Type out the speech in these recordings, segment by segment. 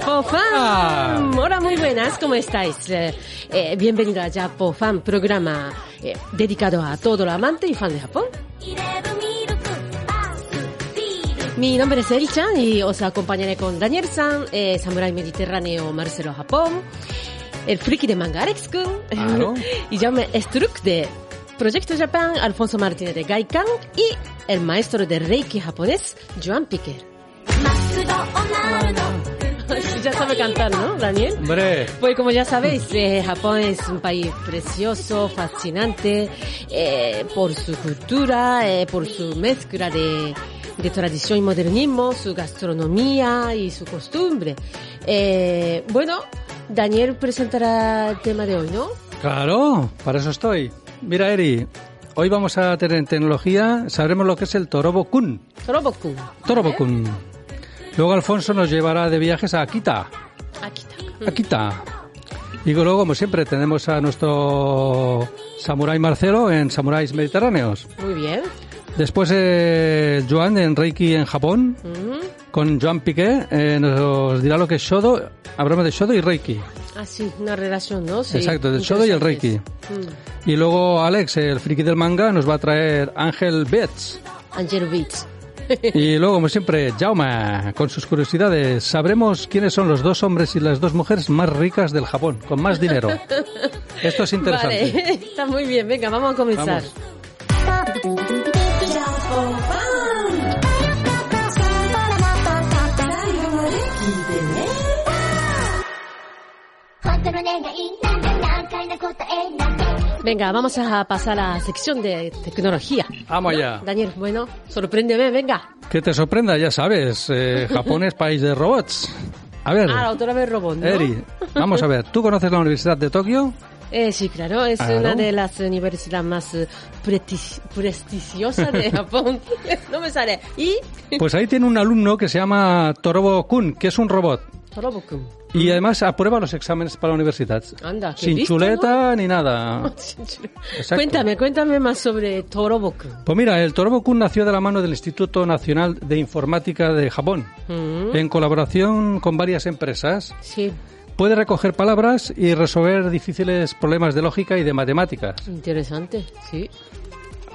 Japofan. Ah. Hola, muy buenas, ¿cómo estáis? Eh, eh, bienvenido a Japofan, programa eh, dedicado a todo lo amante y fan de Japón. Mi nombre es Eri-chan y os acompañaré con Daniel San, eh, Samurai Mediterráneo Marcelo Japón, el friki de manga Alex Kun, Claro. y Jaume Struck de Proyecto Japan, Alfonso Martínez de Gaikan y el maestro de Reiki japonés, Joan Piquer. Ya sabe cantar, ¿no, Daniel? Hombre, Pues como ya sabéis, eh, Japón es un país precioso, fascinante, eh, por su cultura, eh, por su mezcla de, de tradición y modernismo, su gastronomía y su costumbre. Eh, bueno, Daniel presentará el tema de hoy, ¿no? claro, para eso estoy. Mira, Eri, hoy vamos a tener en tecnología, sabremos lo que es el Torobo-kun. Torobokun. Torobo-kun. Luego Alfonso nos llevará de viajes a Akita. Akita. Y luego, como siempre, tenemos a nuestro Samurai Marcelo en Samuráis Mediterráneos. Muy bien. Después eh, Joan en Reiki en Japón. Ujú. Con Joan Piqué eh, nos dirá lo que es Shodo. Hablamos de Shodo y Reiki. Ah, sí, una relación, ¿no? Sí, Exacto, del Shodo y el Reiki. Mm. Y luego Alex, el friki del manga, nos va a traer Ángel Betts. Angelo Beats. Y luego, como siempre, Jauma, con sus curiosidades. Sabremos quiénes son los dos hombres y las dos mujeres más ricas del Japón, con más dinero. Esto es interesante. Vale, está muy bien. Venga, vamos a comenzar. Vamos. Venga, vamos a pasar a la sección de tecnología. Vamos allá. Daniel, bueno, sorpréndeme, venga. Que te sorprenda, ya sabes. eh, Japón es país de robots. A ver, Ah, otra vez robot, ¿no? Eri, vamos a ver. ¿Tú conoces la Universidad de Tokio? Eh, sí, claro, es Claro. una de las universidades más eh, prestigiosas de Japón. no me sale. Y Pues ahí tiene un alumno que se llama Torobo Kun, que es un robot. Y además aprueba los exámenes para la universidad. Anda, Sin chuleta ni nada. Cuéntame, cuéntame más sobre Torobokun. Pues mira, el Torobo Kun nació de la mano del Instituto Nacional de Informática de Japón, Mm, en colaboración con varias empresas. sí, Puede recoger palabras y resolver difíciles problemas de lógica y de matemáticas. interesante, sí,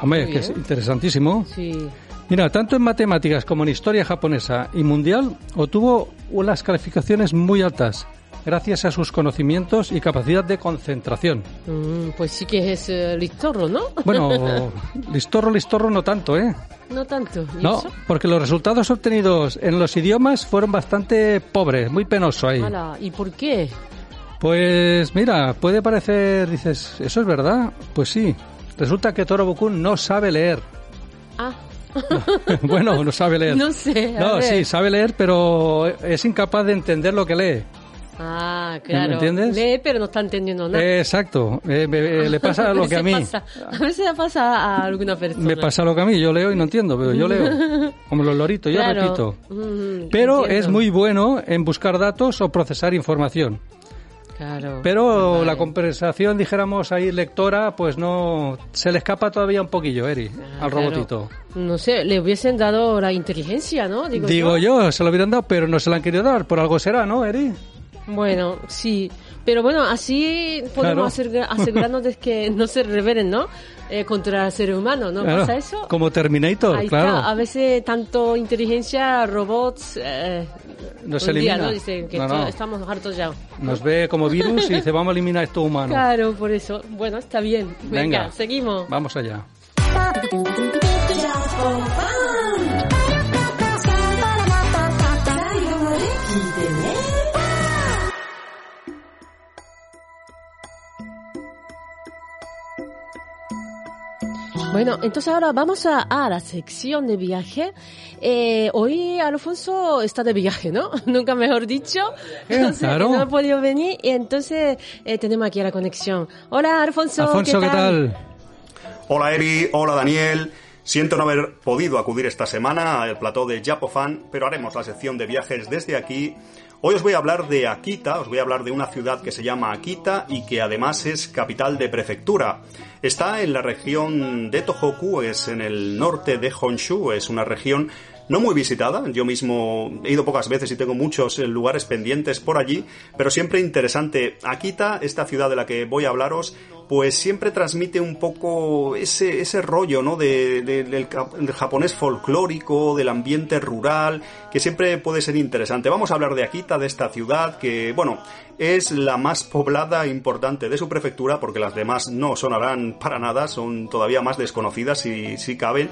Hombre, Muy que es interesantísimo. sí. Mira, tanto en matemáticas como en historia japonesa y mundial obtuvo unas calificaciones muy altas gracias a sus conocimientos y capacidad de concentración. Mm, pues sí que es eh, listorro, ¿no? Bueno, listorro, listorro no tanto, ¿eh? no tanto. ¿Y No, eso? porque los resultados obtenidos en los idiomas fueron bastante pobres, muy penoso ahí. Hala, ¿Y por qué? Pues mira, puede parecer, dices, ¿eso es verdad? Pues sí. Resulta que Toro Bokun no sabe leer. Ah, bueno, no sabe leer. no sé. No, ver. sí, sabe leer, pero es incapaz de entender lo que lee. Ah, claro. entiendes? Lee, pero no está entendiendo nada. Eh, exacto. Eh, me- eh, le pasa lo que a mí. Pasa- a veces le pasa a alguna persona. Me pasa lo que a mí. Yo leo y no entiendo, pero yo leo. Como los loritos, yo Claro. repito. Mm, Pero entiendo. es muy bueno en buscar datos o procesar información. Claro. Pero Vale. la conversación, dijéramos ahí, lectora, pues no. Se le escapa todavía un poquillo, Eri, Ah, al claro. robotito. No sé, le hubiesen dado la inteligencia, ¿no? Digo, Digo yo, se lo hubieran dado, pero no se la han querido dar. Por algo será, ¿no, Eri? Bueno, sí. Pero bueno, así podemos Claro. asegurarnos de que no se revelen, ¿no? Eh, contra el ser humano, ¿no Claro, pasa eso? Como Terminator, Ahí claro. está. A veces tanto inteligencia, robots, eh, No se un día, elimina. ¿no? Dicen que No, estamos hartos ya. Nos ve como virus y dice, vamos a eliminar esto humano. Claro, por eso. Bueno, está bien. Venga, Venga. seguimos. Vamos allá. Bueno, entonces ahora vamos a, a la sección de viaje. Eh, hoy Alfonso está de viaje, ¿no? Nunca mejor dicho. Eh, No sé, claro. No ha podido venir y entonces eh, tenemos aquí la conexión. Hola Alfonso, Alfonso, ¿qué tal? Hola Eri, hola Daniel. Siento no haber podido acudir esta semana al plató de Japofan, pero haremos la sección de viajes desde aquí. Hoy os voy a hablar de Akita, os voy a hablar de una ciudad que se llama Akita y que además es capital de prefectura. Está en la región de Tohoku, es en el norte de Honshu, es una región no muy visitada. Yo mismo he ido pocas veces y tengo muchos eh, lugares pendientes por allí, pero siempre interesante. Akita, esta ciudad de la que voy a hablaros, pues siempre transmite un poco ese, ese rollo, ¿no? De, del, japonés folclórico, del ambiente rural, que siempre puede ser interesante. Vamos a hablar de Akita, de esta ciudad, que, bueno, es la más poblada e importante de su prefectura, porque las demás no sonarán para nada, son todavía más desconocidas si, si caben.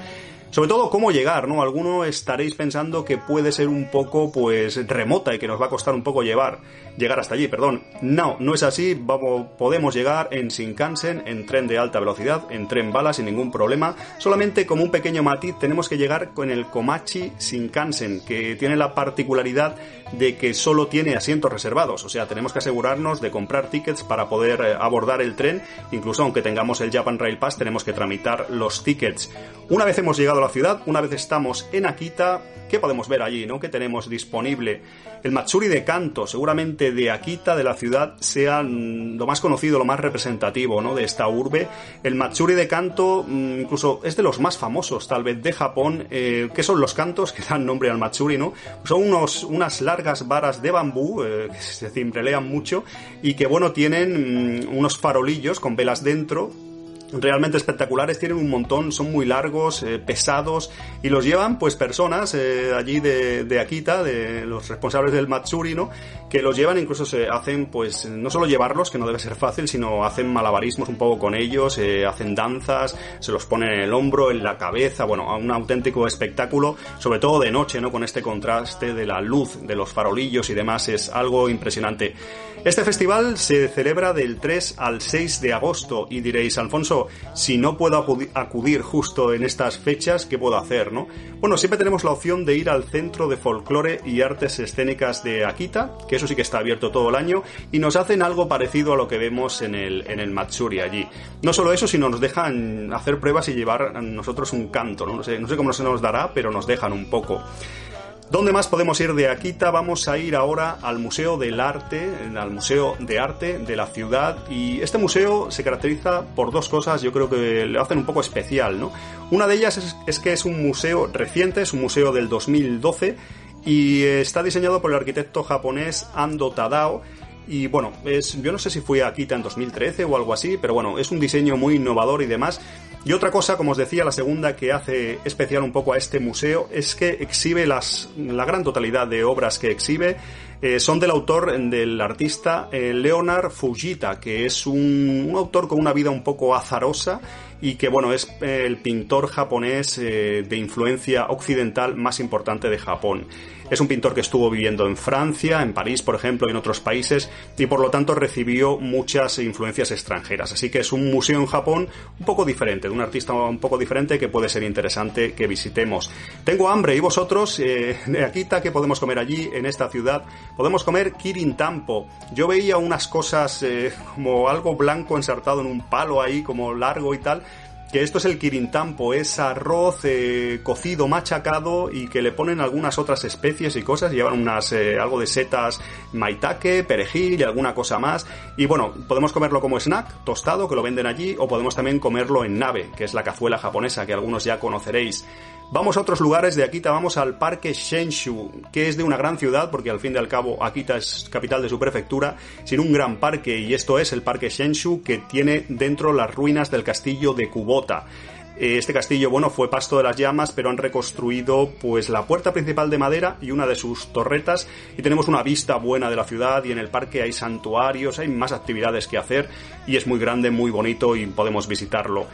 Sobre todo cómo llegar, ¿no? Alguno estaréis pensando que puede ser un poco, pues, remota y que nos va a costar un poco llevar, llegar hasta allí, perdón. No, no es así. Vamos, podemos llegar en Shinkansen, en tren de alta velocidad, en tren bala sin ningún problema. Solamente como un pequeño matiz tenemos que llegar con el Komachi Shinkansen, que tiene la particularidad de que solo tiene asientos reservados. O sea, tenemos que asegurarnos de comprar tickets para poder eh, abordar el tren. Incluso aunque tengamos el Japan Rail Pass, tenemos que tramitar los tickets. Una vez hemos llegado la ciudad, una vez estamos en Akita, ¿qué podemos ver allí? ¿no? ¿Qué tenemos disponible? El Matsuri de Kanto, seguramente de Akita, de la ciudad, sea mm, lo más conocido, lo más representativo ¿no? de esta urbe. El Matsuri de Kanto mm, incluso es de los más famosos, tal vez, de Japón. Eh, ¿Qué son los cantos que dan nombre al Matsuri? ¿no? Son unos, unas largas varas de bambú eh, que se cimbrean mucho y que, bueno, tienen mm, unos farolillos con velas dentro realmente espectaculares, tienen un montón, son muy largos, eh, pesados y los llevan pues personas eh, allí de, de, Akita, de los responsables del Matsuri, ¿no? Que los llevan, incluso se hacen pues no solo llevarlos, que no debe ser fácil, sino hacen malabarismos un poco con ellos, eh, hacen danzas, se los ponen en el hombro, en la cabeza, bueno, un auténtico espectáculo, sobre todo de noche, ¿no? Con este contraste de la luz, de los farolillos y demás, es algo impresionante. Este festival se celebra del 3 al 6 de agosto y diréis, Alfonso, si no puedo acudir justo en estas fechas, ¿qué puedo hacer, no? Bueno, siempre tenemos la opción de ir al Centro de Folclore y Artes Escénicas de Akita, que eso sí que está abierto todo el año, y nos hacen algo parecido a lo que vemos en el, en el Matsuri allí. No solo eso, sino nos dejan hacer pruebas y llevar a nosotros un canto, ¿no? Sé, no sé cómo se nos dará, pero nos dejan un poco. ¿Dónde más podemos ir de Akita? Vamos a ir ahora al Museo del Arte, al Museo de Arte de la ciudad. Y este museo se caracteriza por dos cosas, yo creo que le hacen un poco especial, ¿no? Una de ellas es, que es un museo reciente, es un museo del 2012 y está diseñado por el arquitecto japonés Ando Tadao. Y bueno, es, yo no sé si fue a Akita en 2013 o algo así, pero bueno, es un diseño muy innovador y demás. Y otra cosa, como os decía, la segunda que hace especial un poco a este museo es que exhibe las, la gran totalidad de obras que exhibe eh, son del autor, del artista eh, Leonard Fujita, que es un, autor con una vida un poco azarosa y que bueno es eh, el pintor japonés eh, de influencia occidental más importante de Japón. Es un pintor que estuvo viviendo en Francia, en París, por ejemplo, y en otros países, y por lo tanto recibió muchas influencias extranjeras. Así que es un museo en Japón un poco diferente, de un artista un poco diferente que puede ser interesante que visitemos. Tengo hambre, ¿y vosotros? Eh, Akita, ¿qué podemos comer allí, en esta ciudad? Podemos comer kirin tampo. Yo veía unas cosas eh, como algo blanco ensartado en un palo ahí, como largo y tal, que esto es el kirintampo, es arroz eh, cocido, machacado y que le ponen algunas otras especies y cosas, llevan unas eh, algo de setas maitake, perejil y alguna cosa más. Y bueno, podemos comerlo como snack, tostado, que lo venden allí, o podemos también comerlo en nave, que es la cazuela japonesa que algunos ya conoceréis. Vamos a otros lugares de Akita, vamos al parque Shenshu, que es de una gran ciudad, porque al fin y al cabo Akita es capital de su prefectura, sin un gran parque, y esto es el parque Shenshu, que tiene dentro las ruinas del castillo de Kubota. Eh, este castillo, bueno, fue pasto de las llamas, pero han reconstruido pues la puerta principal de madera y una de sus torretas y tenemos una vista buena de la ciudad y en el parque hay santuarios, hay más actividades que hacer y es muy grande, muy bonito y podemos visitarlo.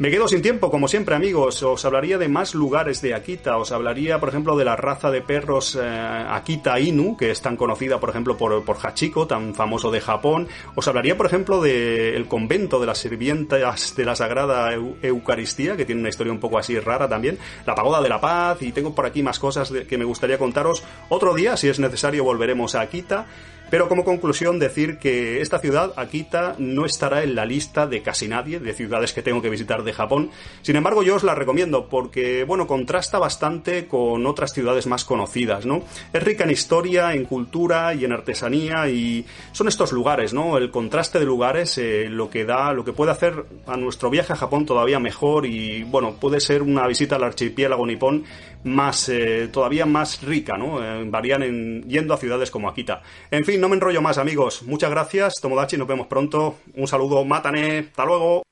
Me quedo sin tiempo, como siempre, amigos. Os hablaría de más lugares de Akita. Os hablaría, por ejemplo, de la raza de perros eh, Akita Inu, que es tan conocida, por ejemplo, por, por Hachiko, tan famoso de Japón. Os hablaría, por ejemplo, del convento de las sirvientas de la Sagrada Eucaristía, que tiene una historia un poco así rara también. La pagoda de la paz, y tengo por aquí más cosas que me gustaría contaros. Otro día, si es necesario, volveremos a Akita. Pero como conclusión decir que esta ciudad, Akita, no estará en la lista de casi nadie de ciudades que tengo que visitar de Japón. Sin embargo, yo os la recomiendo porque, bueno, contrasta bastante con otras ciudades más conocidas, ¿no? Es rica en historia, en cultura y en artesanía y son estos lugares, ¿no? El contraste de lugares eh, lo que da, lo que puede hacer a nuestro viaje a Japón todavía mejor y, bueno, puede ser una visita al archipiélago nipón más, eh, todavía más rica, ¿no? Eh, varían en, yendo a ciudades como Akita. En fin, no me enrollo más, amigos. Muchas gracias, Tomodachi, nos vemos pronto. Un saludo, Matane, hasta luego.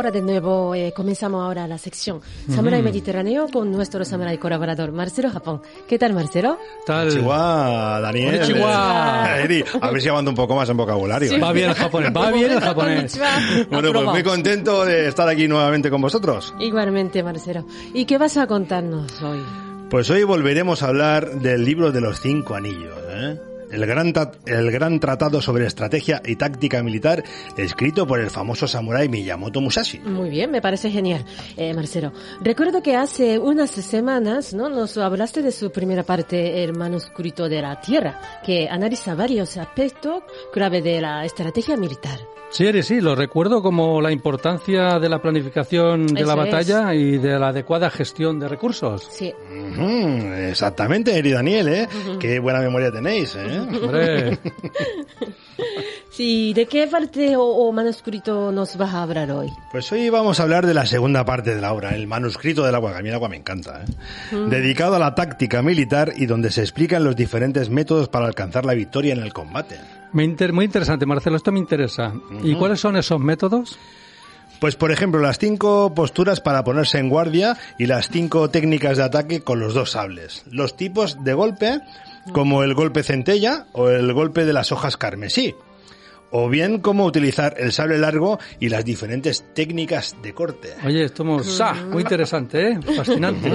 Ahora de nuevo eh, comenzamos ahora la sección Samurai Mediterráneo con nuestro samurai colaborador Marcelo Japón. ¿Qué tal Marcelo? Tal. Konnichiwa, Daniel. Eri, a ver si un poco más en vocabulario. ¿eh? Va bien el japonés, va bien el japonés. Bueno, pues muy contento de estar aquí nuevamente con vosotros. Igualmente Marcelo. ¿Y qué vas a contarnos hoy? Pues hoy volveremos a hablar del libro de los cinco anillos, ¿eh? El gran, el gran tratado sobre estrategia y táctica militar escrito por el famoso samurái Miyamoto Musashi. Muy bien, me parece genial, eh, Marcelo. Recuerdo que hace unas semanas, ¿no? Nos hablaste de su primera parte, el manuscrito de la tierra, que analiza varios aspectos clave de la estrategia militar. Sí, Eri, sí, lo recuerdo como la importancia de la planificación de la Eso es. batalla y de la adecuada gestión de recursos. Sí. Ujú, exactamente, Eri Daniel, ¿eh? Qué buena memoria tenéis, ¿eh? Hombre, Sí, ¿de qué parte o, o manuscrito nos vas a hablar hoy? Pues hoy vamos a hablar de la segunda parte de la obra, el manuscrito del agua, que a mí el agua me encanta, ¿eh? dedicado a la táctica militar y donde se explican los diferentes métodos para alcanzar la victoria en el combate. Me inter- muy interesante, Marcelo, esto me interesa. ¿Y cuáles son esos métodos? Pues por ejemplo, las cinco posturas para ponerse en guardia y las cinco técnicas de ataque con los dos sables. Los tipos de golpe, como el golpe centella o el golpe de las hojas carmesí. O bien cómo utilizar el sable largo y las diferentes técnicas de corte. Oye, estamos... ¡Sa! Muy interesante, ¿eh? Fascinante.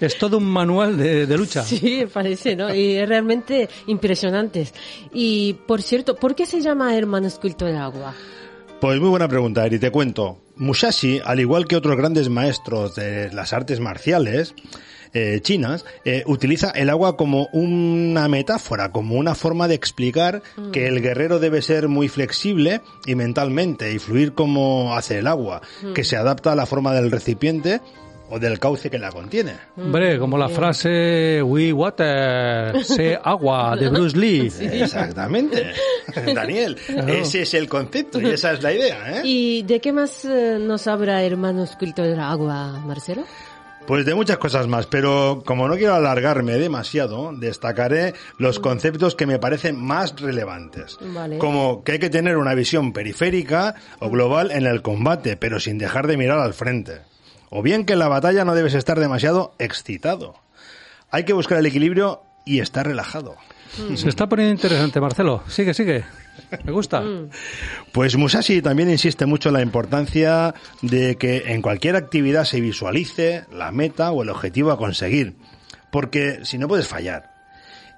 es todo un manual de, de lucha. Sí, parece, ¿no? Y es realmente impresionantes. Y, por cierto, ¿por qué se llama el manuscrito de agua? Pues muy buena pregunta, Eri, te cuento. Musashi, al igual que otros grandes maestros de las artes marciales eh, chinas, eh, utiliza el agua como una metáfora, como una forma de explicar que el guerrero debe ser muy flexible y mentalmente y fluir como hace el agua, que se adapta a la forma del recipiente o del cauce que la contiene. Hombre, como la frase We water, sé agua de Bruce Lee. Exactamente. Daniel, ese es el concepto y esa es la idea, ¿eh? ¿Y de qué más eh, nos habla el manuscrito del agua, Marcelo? Pues de muchas cosas más, pero como no quiero alargarme demasiado, destacaré los conceptos que me parecen más relevantes. Vale. Como que hay que tener una visión periférica o global en el combate, pero sin dejar de mirar al frente. O bien que en la batalla no debes estar demasiado excitado. Hay que buscar el equilibrio y estar relajado. Se está poniendo interesante, Marcelo. Sigue, sigue. Me gusta. Pues Musashi también insiste mucho en la importancia de que en cualquier actividad se visualice la meta o el objetivo a conseguir, porque si no puedes fallar.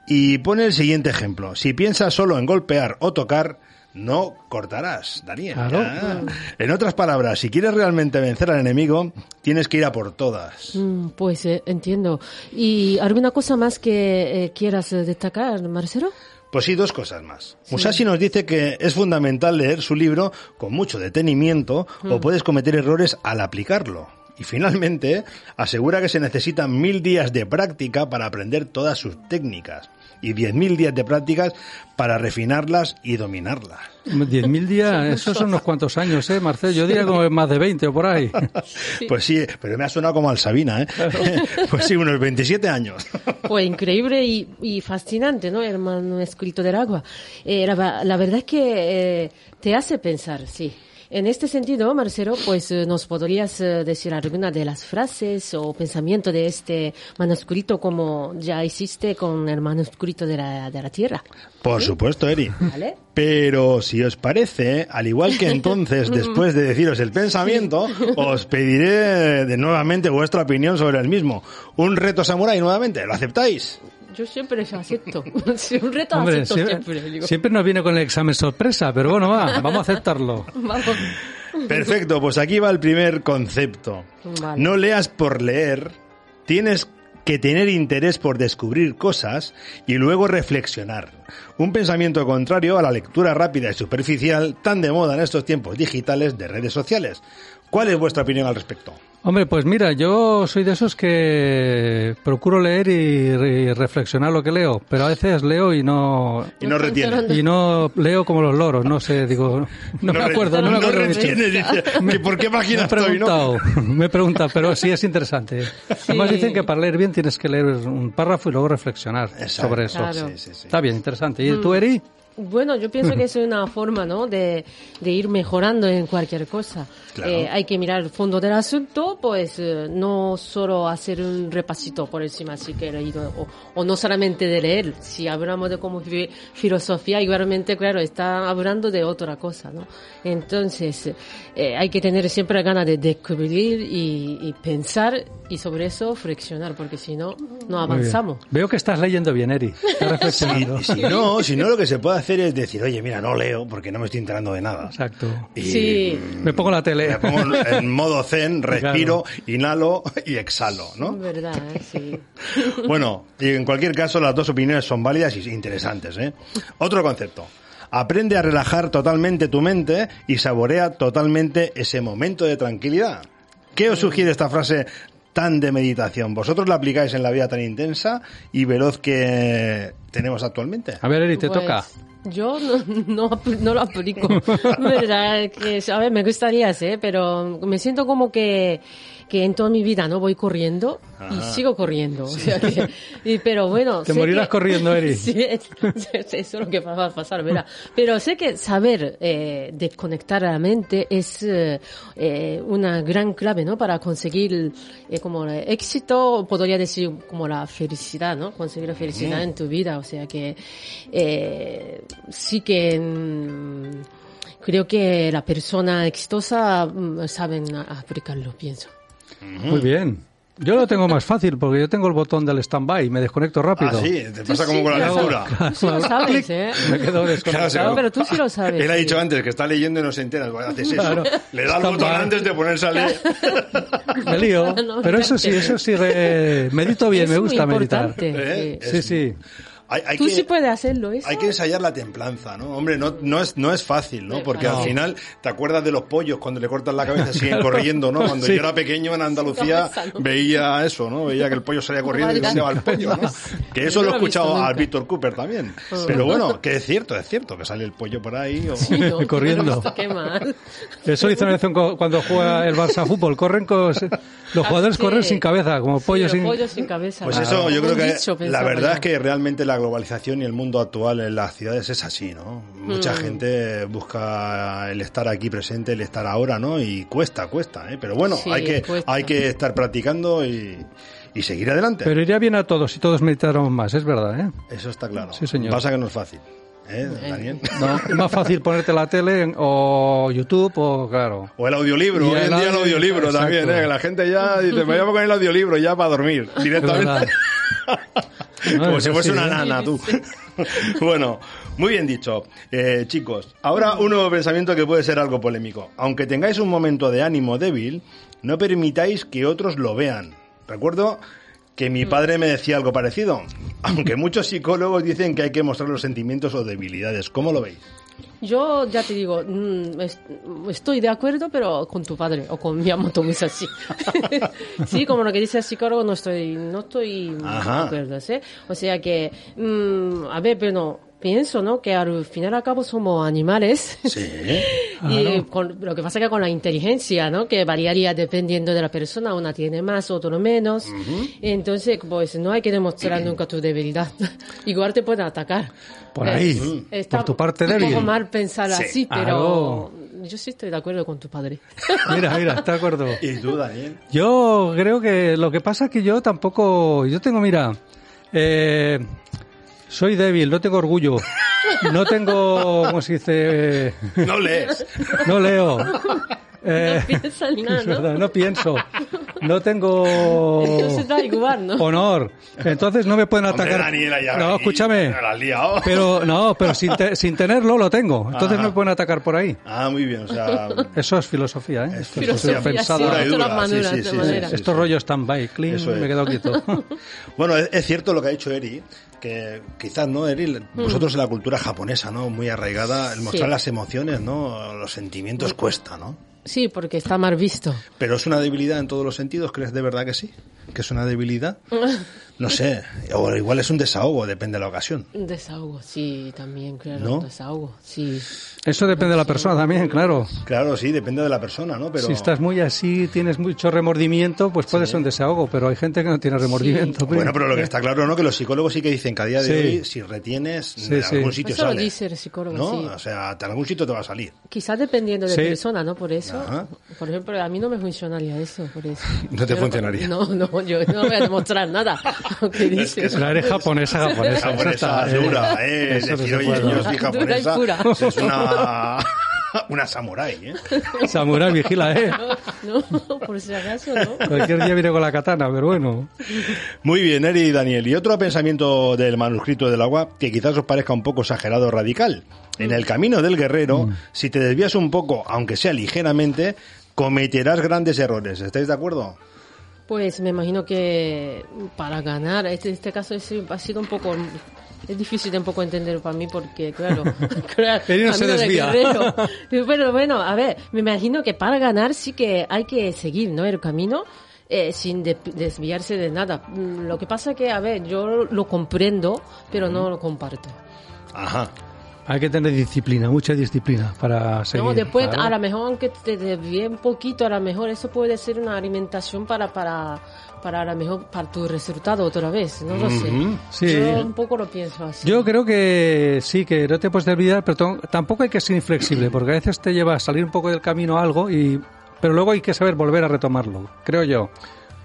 Y pone el siguiente ejemplo, si piensas solo en golpear o tocar, no cortarás, Daniel. Claro. Ah. En otras palabras, si quieres realmente vencer al enemigo, tienes que ir a por todas. Mm, pues eh, entiendo. ¿Y alguna cosa más que eh, quieras eh, destacar, Marcelo? Pues sí, dos cosas más. Musashi nos dice que es fundamental leer su libro con mucho detenimiento o puedes cometer errores al aplicarlo. Y finalmente, asegura que se necesitan mil días de práctica para aprender todas sus técnicas y diez mil días de prácticas para refinarlas y dominarlas. Diez mil días, esos son unos cuantos años, ¿eh, Marcelo? Yo diría como más de 20 o por ahí. Pues sí, pero me ha sonado como al Sabina, ¿eh? Pues sí, unos 27 años. Pues increíble y, y fascinante, ¿no? El manuscrito del agua. Eh, la verdad es que eh, te hace pensar, sí. En este sentido, Marcelo, pues eh, nos podrías eh, decir alguna de las frases o pensamiento de este manuscrito como ya hiciste con el manuscrito de la, de la Tierra. Por supuesto, Eri. ¿Vale? Pero si os parece, al igual que entonces, después de deciros el pensamiento, os pediré de nuevamente vuestra opinión sobre el mismo. Un reto samurái nuevamente, ¿lo aceptáis? Yo siempre acepto. Si un reto Hombre, acepto siempre, siempre. digo. siempre nos viene con el examen sorpresa, pero bueno, va, vamos a aceptarlo. Vamos. Perfecto, pues aquí va el primer concepto. Vale. No leas por leer, tienes que tener interés por descubrir cosas y luego reflexionar. Un pensamiento contrario a la lectura rápida y superficial tan de moda en estos tiempos digitales de redes sociales. ¿Cuál es vuestra opinión al respecto? Hombre, pues mira, yo soy de esos que procuro leer y, y reflexionar lo que leo, pero a veces leo y no Y no retiene. y no leo como los loros, no sé, digo, no, me acuerdo, no me acuerdo mucho. retiene, dice, que ¿Por qué Me página he estoy, no? preguntado, me he preguntado, pero sí es interesante. Además dicen que para leer bien tienes que leer un párrafo y luego reflexionar Exacto. sobre eso. Claro. Sí, sí, sí. Está bien, interesante. ¿Y tú, Eri? Bueno, yo pienso que es una forma, ¿no? De, de ir mejorando en cualquier cosa. Claro. Eh, hay que mirar el fondo del asunto, pues eh, no solo hacer un repasito por encima, así que he leído, o, o no solamente de leer. Si hablamos de como fi- filosofía, igualmente, claro, está hablando de otra cosa, ¿no? Entonces, eh, hay que tener siempre ganas de descubrir y, y pensar y sobre eso flexionar, porque si no, no avanzamos. Veo que estás leyendo bien, Eri. Estás reflexionando. Y si no, si no, lo que se puede hacer es decir, oye, mira, no leo porque no me estoy enterando de nada. Exacto. Y Sí. Me pongo la tele. me pongo en modo zen, respiro, inhalo y exhalo, ¿no? ¿Verdad? eh? Sí. Bueno, y en cualquier caso, las dos opiniones son válidas y interesantes, ¿eh? Otro concepto. Aprende a relajar totalmente tu mente y saborea totalmente ese momento de tranquilidad. ¿Qué os sugiere esta frase tan de meditación? ¿Vosotros la aplicáis en la vida tan intensa y veloz que tenemos actualmente? A ver, Eri, te Pues, toca. Yo no, no, no lo aplico. ¿Verdad? Que, a ver, me gustaría, ¿eh? pero me siento como que, que en toda mi vida no voy corriendo y sigo corriendo. O sea que, y- pero bueno. Te morirás que- corriendo, Eri. Sí, es- es- eso es lo que va a pasar, ¿verdad? Pero sé que saber eh, desconectar la mente es eh, eh, una gran clave, ¿no? Para conseguir eh, como el éxito, podría decir como la felicidad, ¿no? Conseguir la felicidad en tu vida. O sea que eh, sí que mm, creo que la persona exitosa mm, saben a- aplicarlo, pienso. Muy bien. Yo lo tengo más fácil porque yo tengo el botón del stand-by y me desconecto rápido. Ah, sí, te pasa como sí con la lo lectura. sabes. Tú sí lo sabes, ¿eh? Me quedo desconectado. Claro, pero tú sí lo sabes, Él ha sí. dicho antes que está leyendo y no se entera. Haces eso. Claro. Le da el botón antes de ponerse a leer. Me lío. Pero eso sí, eso sí, re- medito bien, Es me muy gusta meditar. ¿Eh? sí. Sí, sí. Hay, hay Tú que, sí puedes hacerlo, eso. hay que ensayar la templanza, ¿no? Hombre, no, no, es, no es fácil, ¿no? No. Porque al final te acuerdas de los pollos cuando le cortan la cabeza siguen corriendo, ¿no? Cuando Sí. yo era pequeño en Andalucía ¿no? veía eso, ¿no? Veía que el pollo salía corriendo y Vale. se el pollo, ¿no? Que eso lo no he lo he visto escuchado a nunca. Víctor Cooper también. Pero bueno, que es cierto, es cierto que sale el pollo por ahí. o- Sí, ¿no? Corriendo. Qué mal. Eso lo hizo una vez en co- cuando juega el Barça fútbol. Corren con, los jugadores sí. corren sin cabeza, como pollos Sí, sin... los pollos sin cabeza. Pues Ah, eso, yo creo que dicho, la verdad es que realmente la globalización y el mundo actual en las ciudades es así, ¿no? Mucha Mm. gente busca el estar aquí presente, el estar ahora, ¿no? Y cuesta, cuesta, ¿eh? Pero bueno, Sí, hay que cuesta. hay que estar practicando y, y seguir adelante. Pero iría bien a todos si todos meditáramos más, es verdad, ¿eh? Eso está claro. Sí, señor. Pasa que no es fácil, ¿eh, Daniel? No, es más fácil ponerte la tele en- o YouTube o, claro... O el audiolibro, hoy en día el audio- audiolibro exacto. también, ¿eh? Que la gente ya dice, me voy a poner el audiolibro ya para dormir, directamente. No, Como si fuese una ¿eh? nana, tú. bueno, muy bien dicho. Eh, chicos, ahora un nuevo pensamiento que puede ser algo polémico. Aunque tengáis un momento de ánimo débil, no permitáis que otros lo vean. Recuerdo que mi padre me decía algo parecido. Aunque muchos psicólogos dicen que hay que mostrar los sentimientos o debilidades. ¿Cómo lo veis? Yo ya te digo, mm, es- estoy de acuerdo, pero con tu padre o con mi amo es así. sí, como lo que dice el psicólogo, no estoy, no estoy Ajá. de acuerdo, ¿sí? O sea que, mm, a ver, pero pienso, ¿no? Que al final y al cabo somos animales. Sí. Y con, lo que pasa es que con la inteligencia, ¿no? Que variaría dependiendo de la persona, una tiene más, otro menos. Entonces, pues no hay que demostrar nunca tu debilidad. Igual te pueden atacar. Por ahí, está por tu parte un débil. poco mal pensar Sí. así, pero yo sí estoy de acuerdo con tu padre. Mira, mira, está de acuerdo. ¿Y tú, Daniel? Yo creo que lo que pasa es que yo tampoco, yo tengo, mira, eh, soy débil, no tengo orgullo, no tengo, ¿cómo se dice? No lees. No leo. Eh, No piensa en nada, es ¿no? verdad, no pienso. No tengo honor. Entonces no me pueden Hombre, atacar. No, escúchame. liado. Pero no, pero sin, te- sin tenerlo lo tengo. Entonces Ajá. no me pueden atacar por ahí. Ah, muy bien, o sea... Eso es filosofía, ¿eh? Esto filosofía es pensada. Sí, Estos rollos stand-by, clean, Eso es. me he quedado quieto. Bueno, es, es cierto lo que ha dicho Eri, que quizás, ¿no, Eri? Vosotros en la cultura japonesa, ¿no? Muy arraigada, el mostrar Sí. las emociones, ¿no? Los sentimientos cuesta, ¿no? Sí, porque está mal visto. Pero es una debilidad en todos los sentidos, ¿crees de verdad que sí? ¿Que es una debilidad? No sé, o igual es un desahogo, depende de la ocasión. Un desahogo, sí, también, claro, ¿No? un desahogo, sí. Eso depende de la persona también, claro. Claro, sí, depende de la persona, ¿no? Pero Si estás muy así, tienes mucho remordimiento, pues puede ser un desahogo, pero hay gente que no tiene remordimiento. primo. Bueno, pero lo que está claro, ¿no? Que los psicólogos sí que dicen que a día de Sí. hoy, si retienes, Sí, de sí. algún sitio Eso lo sale. dice el psicólogo, ¿No? sí. O sea, de algún sitio te va a salir. Quizás dependiendo de Sí. persona, ¿no? Por eso. Ajá. Por ejemplo, a mí no me funcionaría eso, por eso. No te Pero- funcionaría. No, no, yo no voy a demostrar nada. Lo que. Pero eres japonesa, japonesa. eso Japonesa está, dura, ¿eh? eso no Decir, se oye, puede. yo soy Dura y japonesa. pura. Es una, una samurái, ¿eh? Samurai vigila, ¿eh? No, por si acaso, ¿no? Cualquier día viene con la katana, pero bueno. Muy bien, Eri y Daniel. Y otro pensamiento del manuscrito del agua que quizás os parezca un poco exagerado o radical. En el camino del guerrero, si te desvías un poco, aunque sea ligeramente, cometerás grandes errores. ¿Estáis de acuerdo? Pues me imagino que para ganar, este, este caso es- ha sido un poco... Es difícil de un poco entender para mí porque, claro, claro no se de desvía. Pero bueno, a ver, me imagino que para ganar sí que hay que seguir, ¿no? El camino eh, sin de- desviarse de nada. Mm, Lo que pasa que, a ver, yo lo comprendo, pero no lo comparto. Ajá. Hay que tener disciplina, mucha disciplina para seguir. No, después claro. a lo mejor aunque te desvíe un poquito, a lo mejor eso puede ser una alimentación para para para a lo mejor para tu resultado otra vez, no lo sé. Sí. Yo un poco lo pienso así. Yo creo que sí, que no te puedes olvidar, pero to- tampoco hay que ser inflexible, porque a veces te lleva a salir un poco del camino a algo, y pero luego hay que saber volver a retomarlo, creo yo.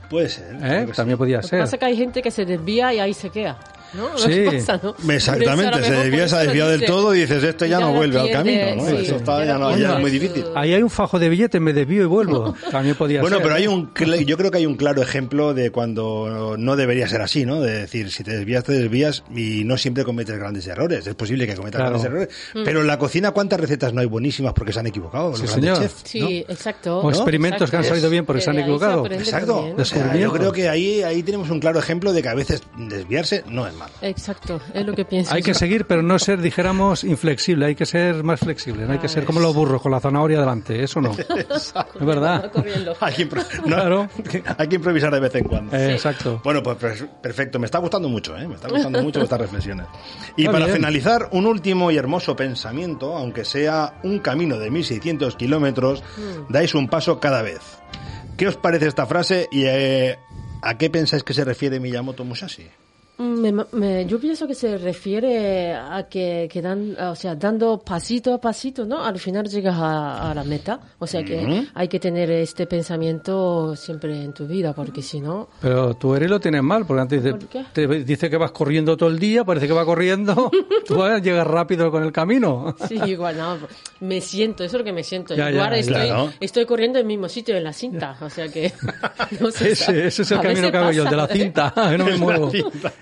Puede ser. ¿eh? que sí. También podía lo que ser. pasa es que hay gente que se desvía y ahí se queda. ¿No? Lo Sí. que pasa, Exactamente, se por se ha desviado del todo y dices, esto ya, Ya no vuelve al camino, ¿no? sí. Eso está, Ya no, ya es muy difícil. Ahí hay un fajo de billetes, me desvío y vuelvo. También podía Bueno, ser. pero hay un, yo creo que hay un claro ejemplo de cuando no debería ser así, ¿no? De decir, si te desvías, te desvías y no siempre cometes grandes errores. Es posible que cometas Claro. grandes errores. Pero en la cocina, ¿cuántas recetas no hay buenísimas porque se han equivocado? Los Sí, señor. chefs, Sí, exacto. O experimentos que han salido bien porque se han equivocado. Exacto. también. O sea, yo creo que ahí, ahí tenemos un claro ejemplo de que a veces desviarse no es malo. Exacto, es lo que pienso. Hay que seguir, pero no ser, dijéramos, inflexible. Hay que ser más flexible. No hay que ser como los burros con la zanahoria delante. Eso no. Es verdad. Hay que, no, Claro. hay que improvisar de vez en cuando. Eh, exacto. Bueno, pues per- perfecto. Me está gustando mucho, ¿eh? Me está gustando mucho estas reflexiones. Y Está para bien. finalizar, un último y hermoso pensamiento, aunque sea un camino de 1600 kilómetros, Mm. dais un paso cada vez. ¿Qué os parece esta frase y eh, a qué pensáis que se refiere Miyamoto Musashi? Me- me- yo pienso que se refiere a que, que dan, o sea, dando pasito a pasito, ¿no? Al final llegas a, a la meta. O sea que hay que tener este pensamiento siempre en tu vida, porque si no, Pero tú eres lo tienes mal, porque antes ¿Por te dice que vas corriendo todo el día, parece que va corriendo, tú vas a llegar rápido con el camino. sí, igual, no, me siento, eso es lo que me siento. Ya, igual ya, estoy, claro. estoy corriendo en el mismo sitio, en la cinta, o sea que, no sé, Ese, ese es el camino que hago yo, el de la cinta, no me muevo.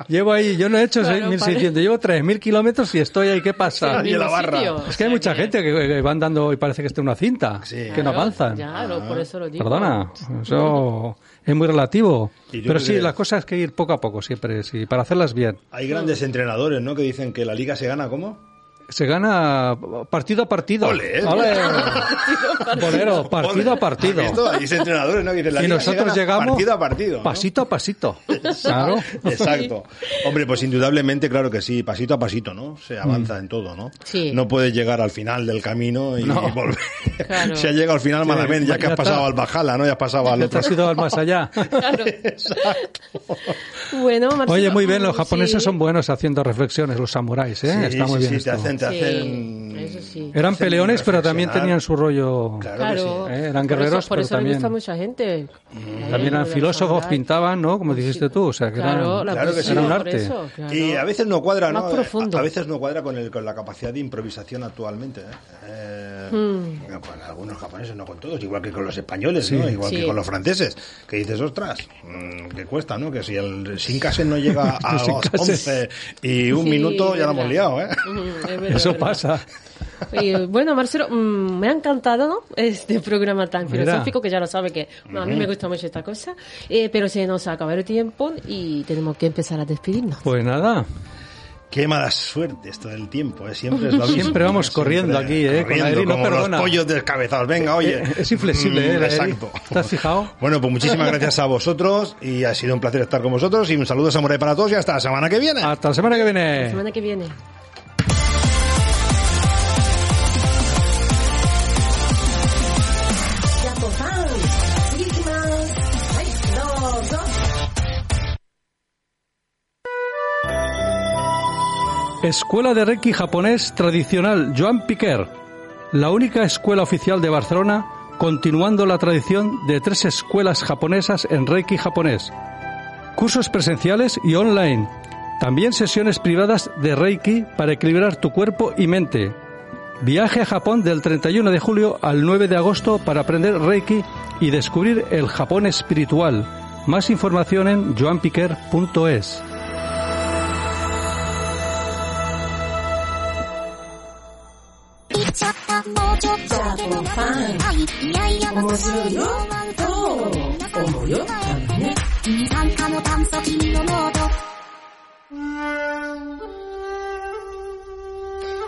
Llevo ahí, yo no he hecho Claro, 6.600, llevo 3.000 kilómetros y estoy ahí, ¿qué pasa? Y la barra. sitio, Es que hay sea mucha gente que, que van dando y parece que está en una cinta, Sí. que no Claro, avanzan. Claro, por eso lo digo. Perdona, eso es muy relativo. Pero sí, las cosas hay que ir poco a poco siempre, sí, para hacerlas bien. Hay grandes entrenadores, ¿no? Que dicen que la liga se gana, ¿cómo? Se gana partido a partido. Ole, ¿eh? Ole. Bolero, partido a partido. ¿Has visto? Hay entrenadores, ¿no? Que dicen la Y nosotros llegamos partido a partido. ¿no? pasito a pasito. Claro. Exacto. Hombre, pues indudablemente, claro que sí, pasito a pasito, ¿no? Se avanza en todo, ¿no? Sí. No puedes llegar al final del camino y No. volver. Claro. Se ha llegado al final malamente, ya que ya has pasado está. al Bajala, ¿no? Ya has pasado al te otro. has ido al más allá. Claro. Bueno, Marcelo, Oye, muy bien, los mm, japoneses sí. son buenos haciendo reflexiones, los samuráis, ¿eh? Sí, Está muy sí, bien sí, te esto. hacen, te Sí, hacen eso sí. Eran peleones, pero también tenían su rollo. Claro, Claro, que sí, ¿eh? Eran por guerreros, eso, por pero eso le también- gusta a mucha gente. Eh, También eran filósofos, pintaban, ¿no? Como dijiste tú, o sea, que Claro, eran... la Claro que sí. Era un por arte. eso, claro. Y a veces no cuadra, ¿no? Más profundo. A, a veces no cuadra con, el, con la capacidad de improvisación actualmente. ¿eh? Eh, Hmm. Con algunos japoneses, no con todos, igual que con los españoles, ¿no? igual que Sí. con los franceses. Que dices, ostras, mm, que cuesta, ¿no? Que si el Shinkansen no llega a las Shinkansen. 11 y un Sí, minuto, ya lo hemos liado, ¿eh? Ujú, es verdad, Eso pasa. Y, bueno, Marcelo, mm, me ha encantado ¿no? este programa tan Mira. filosófico que ya lo sabe que bueno, a mí me gusta mucho esta cosa, eh, pero se nos acaba el tiempo y tenemos que empezar a despedirnos. Pues nada, Qué mala suerte esto del tiempo, ¿eh? Siempre es lo mismo. Siempre vamos corriendo aquí, ¿eh? Con Corriendo, no como perdona. los pollos descabezados. Venga, oye. Es inflexible, ¿eh? Mm, la Eri. Exacto. ¿Te has fijado? Bueno, pues muchísimas gracias a vosotros y ha sido un placer estar con vosotros y un saludo samurai para todos y hasta la semana que viene. Hasta la semana que La viene. semana que viene. Escuela de Reiki japonés tradicional Joan Piquer, la única escuela oficial de Barcelona, continuando la tradición de tres escuelas japonesas en Reiki japonés. Cursos presenciales y online. También sesiones privadas de Reiki para equilibrar tu cuerpo y mente. Viaje a Japón del 31 de julio al 9 de agosto para aprender Reiki y descubrir el Japón espiritual. Más información en joanpiquer.es. てもファン。い。い面白い。ロと思うよ、ね。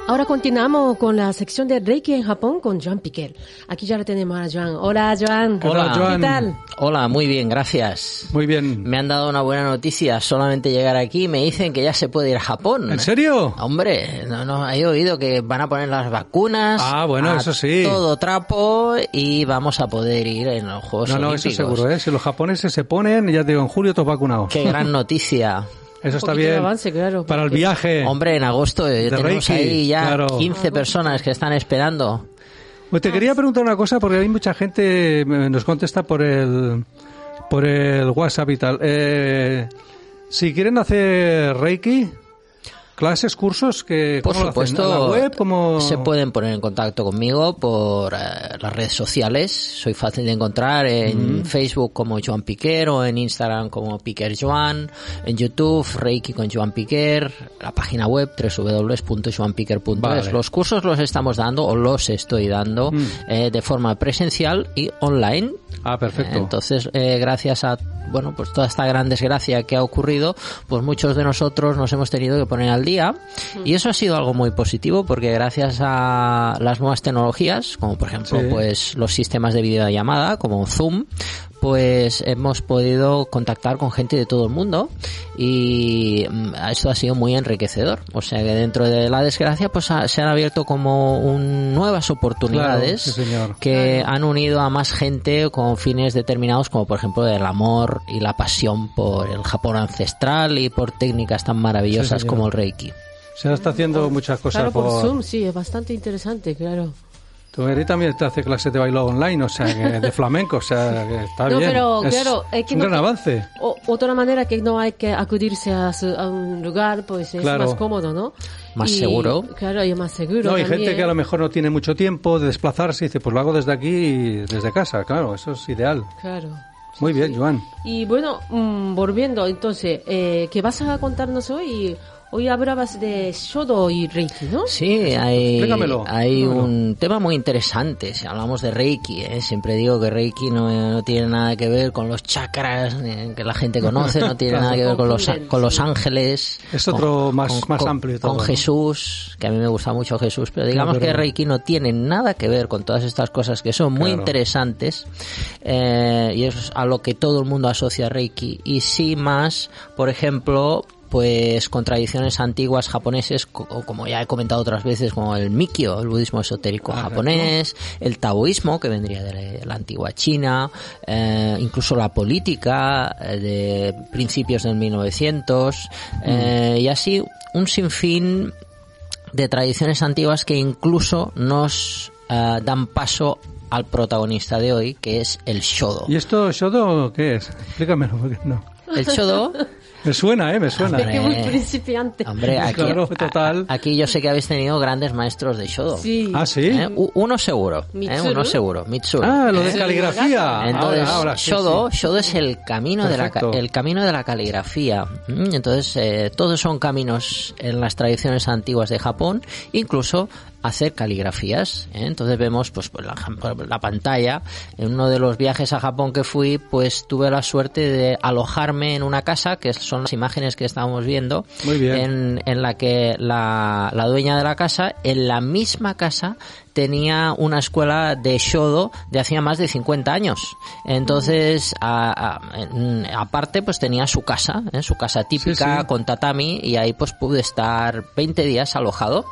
Ahora continuamos con la sección de Reiki en Japón con Joan Piquel. Aquí ya lo tenemos a Joan. Hola, Joan. Hola, Joan. ¿Qué tal? Hola, muy bien, gracias. Muy bien. Me han dado una buena noticia. Solamente llegar aquí me dicen que ya se puede ir a Japón. ¿En serio? Hombre, no, no, he oído que van a poner las vacunas. Ah, bueno, a eso sí. Todo trapo y vamos a poder ir en los Juegos No, no, Olímpicos. eso seguro, ¿eh? Si los japoneses se ponen, ya te digo, en julio todos vacunados. Qué gran noticia. Eso está bien. avance, claro, Para el viaje. Hombre, en agosto eh, tenemos Reiki, ahí ya claro. 15 personas que están esperando. Pues te quería preguntar una cosa, porque hay mucha gente eh, nos contesta por el, por el WhatsApp y tal. Eh, si quieren hacer Reiki, clases, cursos, que Por ¿cómo supuesto, ¿A la web, como se pueden poner en contacto conmigo por eh, las redes sociales. Soy fácil de encontrar en Facebook como Joan Piquer o en Instagram como Piquer Joan, en YouTube Reiki con Joan Piquer, la página web www.joanpiquer.es. Vale. Los cursos los estamos dando o los estoy dando eh, de forma presencial y online. Ah, perfecto. Entonces, eh, gracias a bueno, pues toda esta gran desgracia que ha ocurrido, pues muchos de nosotros nos hemos tenido que poner al día y eso ha sido algo muy positivo porque gracias a las nuevas tecnologías, como por ejemplo, Sí. pues los sistemas de videollamada como Zoom, pues hemos podido contactar con gente de todo el mundo y mm, esto ha sido muy enriquecedor. O sea que dentro de la desgracia pues ha- se han abierto como un- nuevas oportunidades Claro, sí, señor. que han unido a más gente con fines determinados como por ejemplo el amor y la pasión por el Japón ancestral y por técnicas tan maravillosas señor. como el Reiki. Se está haciendo muchas cosas Claro, por por... Zoom, sí, es bastante interesante, claro. Tu Eri también te hace clases de baile online, o sea, que de flamenco, o sea, que está No, bien. pero, es claro, es que un no gran avance. O, otra manera que no hay que acudirse a, su- a un lugar, pues es Claro. más cómodo, ¿no? Más Y, seguro. Claro, y más seguro. No, hay también. gente que a lo mejor no tiene mucho tiempo de desplazarse y dice, pues lo hago desde aquí y desde casa, claro, eso es ideal. Claro. Muy bien, Joan. Y bueno, mm, volviendo, entonces, eh, ¿qué vas a contarnos hoy? Hoy hablabas de Shodo y Reiki, ¿no? Sí, hay, hay un tema muy interesante. Si hablamos de Reiki, ¿eh? siempre digo que Reiki no, no tiene nada que ver con los chakras eh, que la gente conoce, no tiene Claro. nada que ver con los, con los ángeles. Es otro más- más amplio todo, Con ¿no? Jesús, que a mí me gusta mucho Jesús, pero digamos que Reiki no tiene nada que ver con todas estas cosas que son muy Claro. interesantes eh, y es a lo que todo el mundo asocia Reiki. Y sí más, por ejemplo, pues con tradiciones antiguas japoneses, como ya he comentado otras veces, como el Mikyo, el budismo esotérico Ah, japonés, el taoísmo, que vendría de la antigua China, eh, incluso la política eh, de principios del 1900, Mm. eh, y así un sinfín de tradiciones antiguas que incluso nos eh, dan paso al protagonista de hoy, que es el shodo. ¿Y esto, Shodo, qué es? Explícamelo, porque no. El shodo Me suena, ¿eh? Me suena. Es que muy Hombre. principiante. Hombre, aquí, Claro, total. a- aquí yo sé que habéis tenido grandes maestros de shodo. Sí. Ah, sí. ¿Eh? Uno seguro. ¿eh? Mitsuru. Uno seguro. Mitsuru. Ah, lo de Sí. caligrafía. Entonces, ahora, ahora, sí, Shodo, sí. Shodo es el camino de la el camino de la caligrafía. Mm, Entonces, eh, todos son caminos en las tradiciones antiguas de Japón, incluso hacer caligrafías. ¿eh? Entonces vemos, pues, pues, la, la pantalla. En uno de los viajes a Japón que fui, pues tuve la suerte de alojarme en una casa, que son las imágenes que estábamos viendo, Muy bien. en, en la que la, la dueña de la casa, en la misma casa, tenía una escuela de shodo de hacía más de 50 años. Entonces, aparte, pues tenía su casa, ¿eh? su casa típica Sí, sí. con tatami y ahí pues pude estar 20 días alojado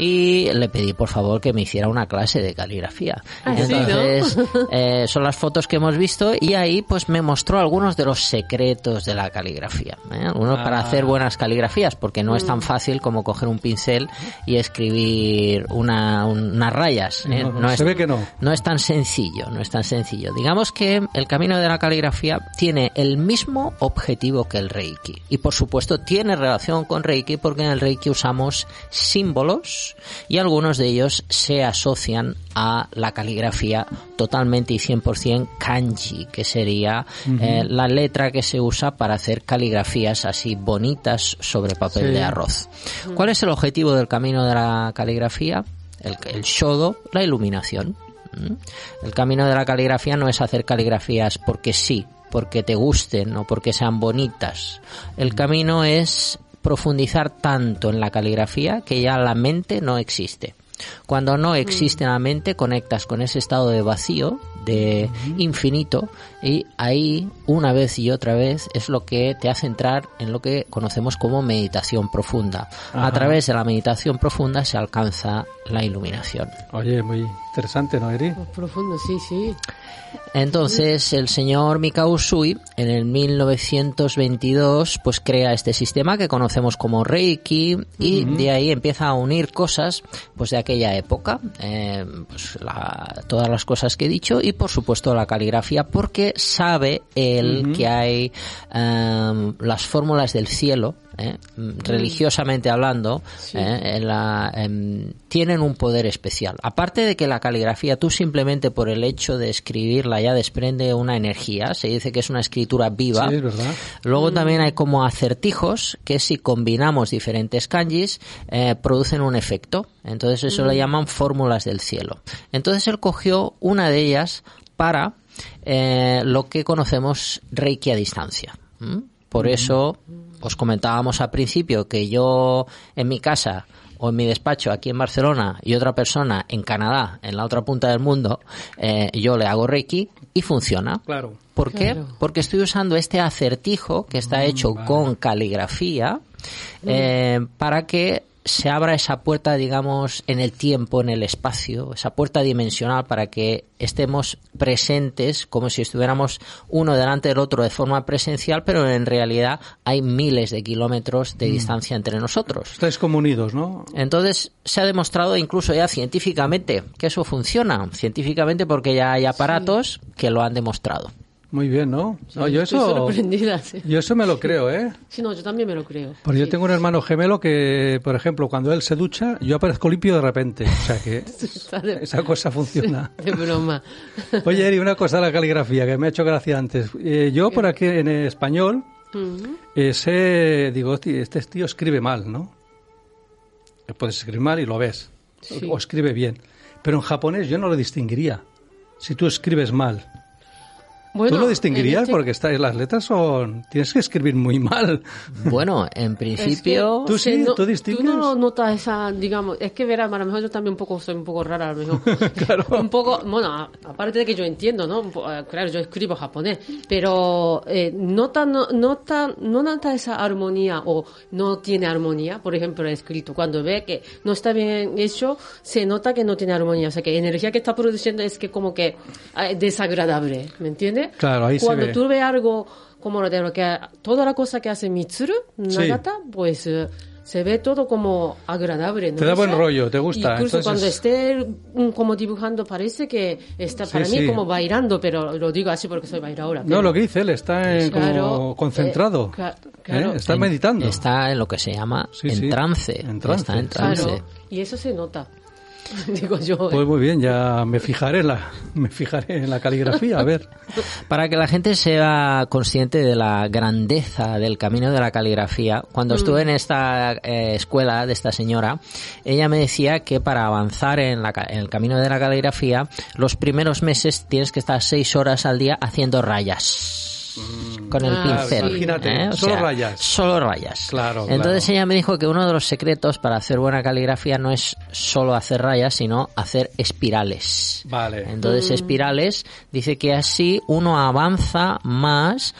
y le pedí por favor que me hiciera una clase de caligrafía. Ah, sí, ¿no? Entonces, eh, son las fotos que hemos visto y ahí pues me mostró algunos de los secretos de la caligrafía. ¿eh? Algunos para Ah. hacer buenas caligrafías, porque no es tan fácil como coger un pincel y escribir una, un- unas rayas. ¿eh? No, no, es, se ve que no. no es tan sencillo, no es tan sencillo. Digamos que el camino de la caligrafía tiene el mismo objetivo que el Reiki. Y por supuesto tiene relación con Reiki porque en el Reiki usamos símbolos y algunos de ellos se asocian a la caligrafía totalmente y 100% kanji, que sería eh, la letra que se usa para hacer caligrafías así bonitas sobre papel Sí. de arroz. ¿Cuál es el objetivo del camino de la caligrafía? El, el shodo, la iluminación. ¿Mm? El camino de la caligrafía no es hacer caligrafías porque sí, porque te gusten o porque sean bonitas. El camino es profundizar tanto en la caligrafía que ya la mente no existe. Cuando no existe en la mente, conectas con ese estado de vacío, de infinito, y ahí, una vez y otra vez, es lo que te hace entrar en lo que conocemos como meditación profunda. A Ajá. través de la meditación profunda se alcanza la iluminación. Oye, muy interesante, ¿no, Eri? Pues profundo, sí, sí. Entonces el señor Mikao Usui en el 1922 pues crea este sistema que conocemos como Reiki y de ahí empieza a unir cosas pues de aquella época, eh, pues, la- todas las cosas que he dicho y por supuesto la caligrafía porque sabe él que hay em, las fórmulas del cielo ¿eh? religiosamente hablando, ¿eh? en la- em, tienen un poder especial. Aparte de que la caligrafía, tú simplemente por el hecho de escribirla ya desprende una energía, se dice que es una escritura viva. Sí, es verdad. Luego también hay como acertijos que si combinamos diferentes kanjis eh, producen un efecto. Entonces eso le llaman fórmulas del cielo. Entonces él cogió una de ellas para eh, lo que conocemos Reiki a distancia. Por eso os comentábamos al principio que yo en mi casa o en mi despacho aquí en Barcelona y otra persona en Canadá, en la otra punta del mundo, eh, yo le hago Reiki y funciona. Claro. ¿Por qué? Claro. Porque estoy usando este acertijo que está hecho con caligrafía eh, para que se abra esa puerta, digamos, en el tiempo, en el espacio, esa puerta dimensional para que estemos presentes como si estuviéramos uno delante del otro de forma presencial, pero en realidad hay miles de kilómetros de distancia entre nosotros. Estáis como unidos, ¿no? Entonces se ha demostrado incluso ya científicamente que eso funciona, científicamente porque ya hay aparatos que lo han demostrado. Muy bien, ¿no? No, yo Estoy eso, sorprendida, sí. yo eso me lo creo, ¿eh? Sí, no, yo también me lo creo. Porque yo tengo un hermano gemelo que, por ejemplo, cuando él se ducha, yo aparezco limpio de repente. O sea que de, esa cosa funciona. de broma. Oye, Eri, una cosa de la caligrafía que me ha hecho gracia antes. Eh, yo por aquí en español eh, sé, digo, "Hostia, este tío escribe mal, ¿no? Puedes escribir mal y lo ves. O escribe bien. Pero en japonés yo no lo distinguiría. Si tú escribes mal. Bueno, ¿Tú lo distinguirías? en este- Porque está, las letras son... Tienes que escribir muy mal. Bueno, en principio... Tú sí, no- tú distingues. Tú no notas esa, digamos, es que verás, a lo mejor yo también un poco soy un poco rara, a lo mejor. Claro. Un poco, bueno, aparte de que yo entiendo, ¿no? Eh, Claro, yo escribo japonés, pero eh, nota, no, nota, no nota esa armonía o no tiene armonía, por ejemplo, el escrito. Cuando ve que no está bien hecho, se nota que no tiene armonía. O sea, que la energía que está produciendo es que como que eh, desagradable, ¿me entiendes? Claro, ahí se Cuando ve. tú ves algo como lo de lo que toda la cosa que hace Mitsuru Nagata, pues eh, se ve todo como agradable. ¿no? Te da buen rollo, te gusta, Incluso entonces- cuando esté como dibujando parece que está Sí, para mí sí. como bailando, pero lo digo así porque soy bailadora. No, pero- lo que dice él, está en- Claro, como concentrado. eh, ca- ¿eh? claro. Está En- meditando. Está en lo que se llama Sí, en sí. trance. En trance, Está en sí. trance. Claro, y eso se nota. digo yo. ¿eh? Pues muy bien, ya me fijaré en la, me fijaré en la caligrafía, a ver. Para que la gente sea consciente de la grandeza del camino de la caligrafía, cuando estuve en esta eh, escuela de esta señora, ella me decía que para avanzar en, la ca- en el camino de la caligrafía, los primeros meses tienes que estar seis horas al día haciendo rayas. Con el Ah, pincel. imagínate, ¿eh? O solo sea, rayas. Solo rayas. Claro, Entonces claro. ella me dijo que uno de los secretos para hacer buena caligrafía no es solo hacer rayas, sino hacer espirales. Vale. Entonces, espirales, dice que así uno avanza más.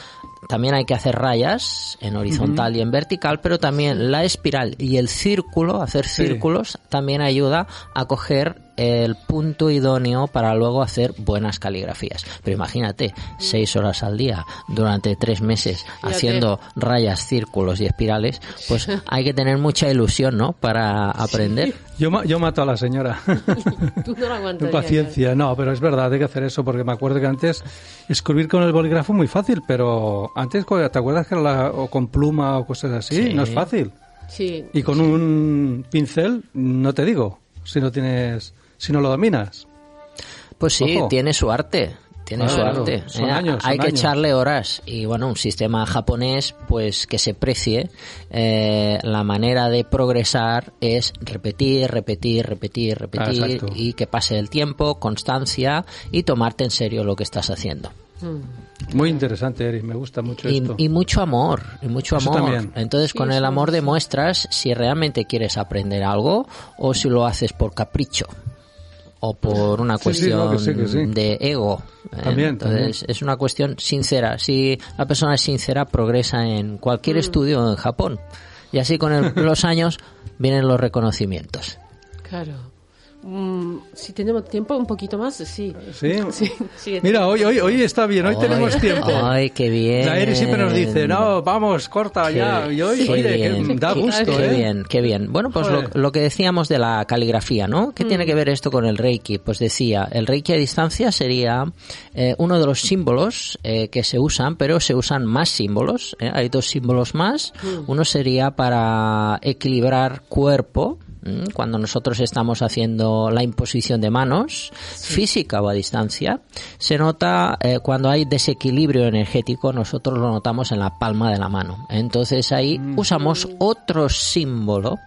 También hay que hacer rayas en horizontal y en vertical, pero también la espiral y el círculo, hacer Sí. círculos, también ayuda a coger el punto idóneo para luego hacer buenas caligrafías. Pero imagínate, seis horas al día durante tres meses haciendo rayas, círculos y espirales, pues hay que tener mucha ilusión, ¿no? Para aprender. Yo, ma- yo mato a la señora. Tú no aguantarías. Paciencia, no, pero es verdad, hay que hacer eso porque me acuerdo que antes escribir con el bolígrafo muy fácil, pero antes, ¿te acuerdas que era la- o con pluma o cosas así? Sí. No es fácil. Sí. Y con un pincel, no te digo, si no tienes, si no lo dominas. Pues sí, Ojo. tiene su arte. Tiene Claro, su claro. arte. Son Eh, años, Hay son que años. echarle horas. Y bueno, un sistema japonés, pues que se precie. eh, la manera de progresar es repetir, repetir, repetir, repetir. Ah, exacto. y que pase el tiempo, constancia y tomarte en serio lo que estás haciendo. Muy interesante, Eri, me gusta mucho Y, esto. y mucho amor, y mucho Eso amor. también. Entonces, con el amor demuestras si realmente quieres aprender algo o si lo haces por capricho o por una Sí, sí, no, cuestión que sí, que sí. de ego. También, Entonces, es una cuestión sincera. Si la persona es sincera, progresa en cualquier Mm. estudio en Japón. Y así con el- los años vienen los reconocimientos. Claro. Mm, si tenemos tiempo, un poquito más, sí. ¿Sí? Sí, sí. Mira, hoy, hoy, hoy está bien, hoy tenemos tiempo. Ay, qué bien. La Eri siempre nos dice, no, vamos, corta ya. Y hoy, Qué oye, que bien, da qué- gusto, qué ¿eh? bien, qué bien. Bueno, pues lo, que decíamos de la caligrafía, ¿no? ¿Qué tiene que ver esto con el Reiki? Pues decía, el Reiki a distancia sería eh, uno de los símbolos eh, que se usan, pero se usan más símbolos. ¿eh? Hay dos símbolos más. Uno sería para equilibrar cuerpo. Cuando nosotros estamos haciendo la imposición de manos, física o a distancia, se nota eh, cuando hay desequilibrio energético, nosotros lo notamos en la palma de la mano. Entonces ahí usamos otro símbolo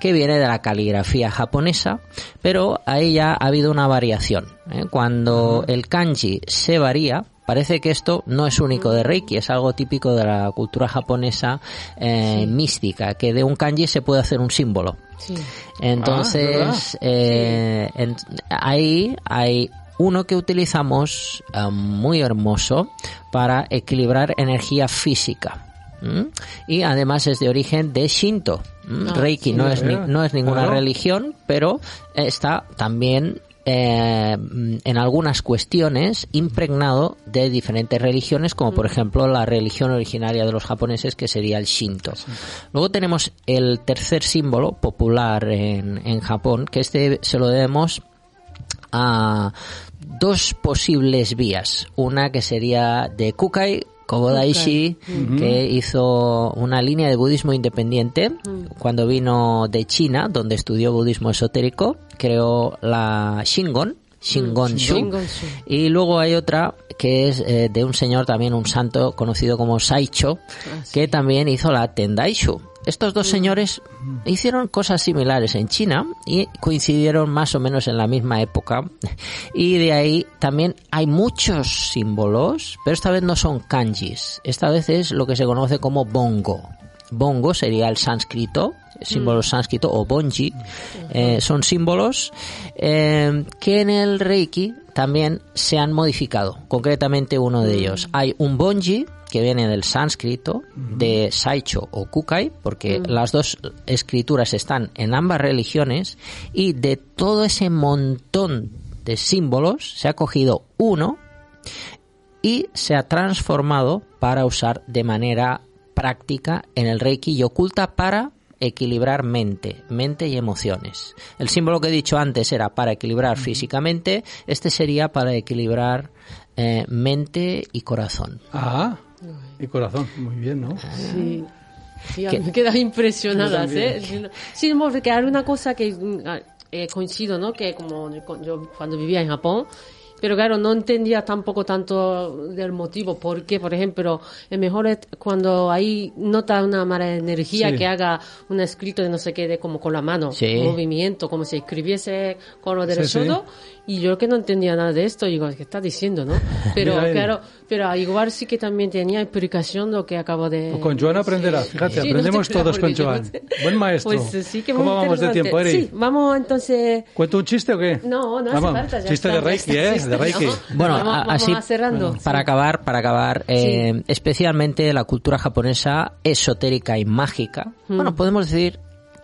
que viene de la caligrafía japonesa, pero ahí ya ha habido una variación. ¿eh? Cuando el kanji se varía, parece que esto no es único de Reiki, es algo típico de la cultura japonesa eh, mística, que de un kanji se puede hacer un símbolo. Sí. Entonces, eh, en- ahí hay uno que utilizamos eh, muy hermoso para equilibrar energía física. Y además es de origen de Shinto. Ah, Reiki no, es no es ninguna Claro. religión, pero está también eh, en algunas cuestiones impregnado de diferentes religiones, como por ejemplo la religión originaria de los japoneses, que sería el Shinto. Luego tenemos el tercer símbolo popular en, en Japón, que este se lo debemos a dos posibles vías. Una que sería de Kukai Kobodaishi, que hizo una línea de budismo independiente cuando vino de China, donde estudió budismo esotérico, creó la Shingon, Shingonshu. Shingonshu. Y luego hay otra que es eh, de un señor también, un santo conocido como Saicho, que también hizo la Tendaishu. Estos dos señores hicieron cosas similares en China y coincidieron más o menos en la misma época. Y de ahí también hay muchos símbolos, pero esta vez no son kanjis. Esta vez es lo que se conoce como bongo. Bongo sería el sánscrito, símbolo sánscrito o bonji. Eh, son símbolos eh, que en el Reiki también se han modificado. Concretamente uno de ellos. Hay un bonji que viene del sánscrito, de Saicho o Kukai, porque las dos escrituras están en ambas religiones, y de todo ese montón de símbolos se ha cogido uno y se ha transformado para usar de manera práctica en el Reiki y oculta para equilibrar mente, mente y emociones. El símbolo que he dicho antes era para equilibrar físicamente, este sería para equilibrar eh, mente y corazón. Ah, y corazón, muy bien, ¿no? Sí. Sí, ¿Qué? me quedas impresionadas, ¿eh? Sí, porque hay una cosa que mm, ah, eh, coincido, ¿no? Que como yo cuando vivía en Japón, pero claro, no entendía tampoco tanto del motivo, porque, por ejemplo, es mejor es cuando ahí nota una mala energía Sí. que haga un escrito de no sé qué, de como con la mano, Sí. un movimiento, como si escribiese con lo Sí, sí. Y yo que no entendía nada de esto, digo, ¿qué estás diciendo, no? Pero claro, pero igual sí que también tenía explicación lo que acabo de... Pues con Joan aprenderás, fíjate, Sí, aprendemos no todos con Joan. no sé. Buen maestro. Pues eh, sí que ¿Cómo vamos de tiempo, Eri? Sí, vamos entonces... ¿Cuento un chiste o qué? No, no hace falta. Ya Chiste está, de ya Reiki, ¿eh? sí, De Reiki. no. Bueno, vamos, así cerrando. para acabar, para acabar, eh, especialmente la cultura japonesa esotérica y mágica. Mm. Bueno, podemos decir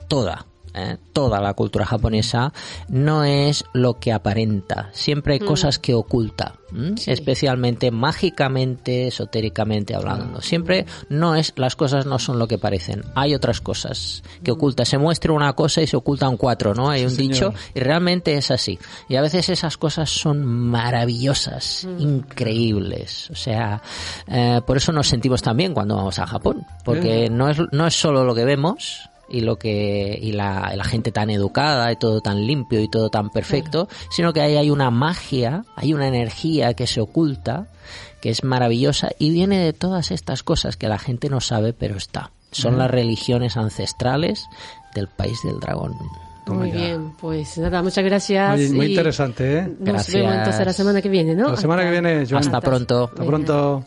toda. Eh, toda la cultura japonesa no es lo que aparenta, siempre hay cosas que oculta, ¿m? Mm. Sí. especialmente mágicamente, esotéricamente hablando. Siempre no es, las cosas no son lo que parecen, hay otras cosas que oculta. Se muestra una cosa y se ocultan cuatro, ¿no? Hay un dicho y realmente es así. Y a veces esas cosas son maravillosas, increíbles. O sea, eh, por eso nos sentimos también cuando vamos a Japón, porque no es no es solo lo que vemos y lo que y la, la gente tan educada y todo tan limpio y todo tan perfecto, sino que ahí hay una magia, hay una energía que se oculta, que es maravillosa y viene de todas estas cosas que la gente no sabe, pero está. Son las religiones ancestrales del país del dragón. Muy bien, pues nada, muchas gracias. Muy, muy y interesante, ¿eh? Nos Gracias. vemos entonces la semana que viene, ¿no? La semana que viene, Joan. Hasta pronto. Hasta pronto.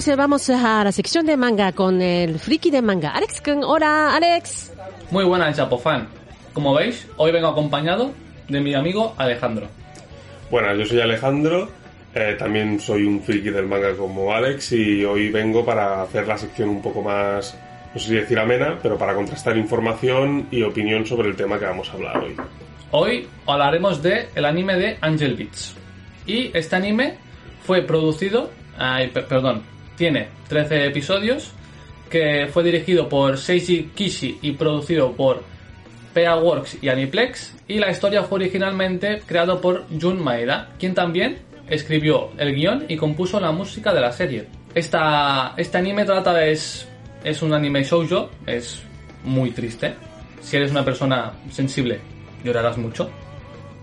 Entonces vamos a la sección de manga con el friki de manga. Alex Kun, hola Alex. Muy buenas, Chapofan. Como veis, hoy vengo acompañado de mi amigo Alejandro. Buenas, yo soy Alejandro, eh, también soy un friki del manga como Alex y hoy vengo para hacer la sección un poco más, no sé si decir amena, pero para contrastar información y opinión sobre el tema que vamos a hablar hoy. Hoy hablaremos de el anime de Angel Beats. Y este anime fue producido, ay, per- perdón, tiene 13 episodios, que fue dirigido por Seiji Kishi y producido por PA Works y Aniplex, y la historia fue originalmente creado por Jun Maeda, quien también escribió el guion y compuso la música de la serie. Esta, este anime trata de... Es, es un anime shoujo, es muy triste. Si eres una persona sensible, llorarás mucho,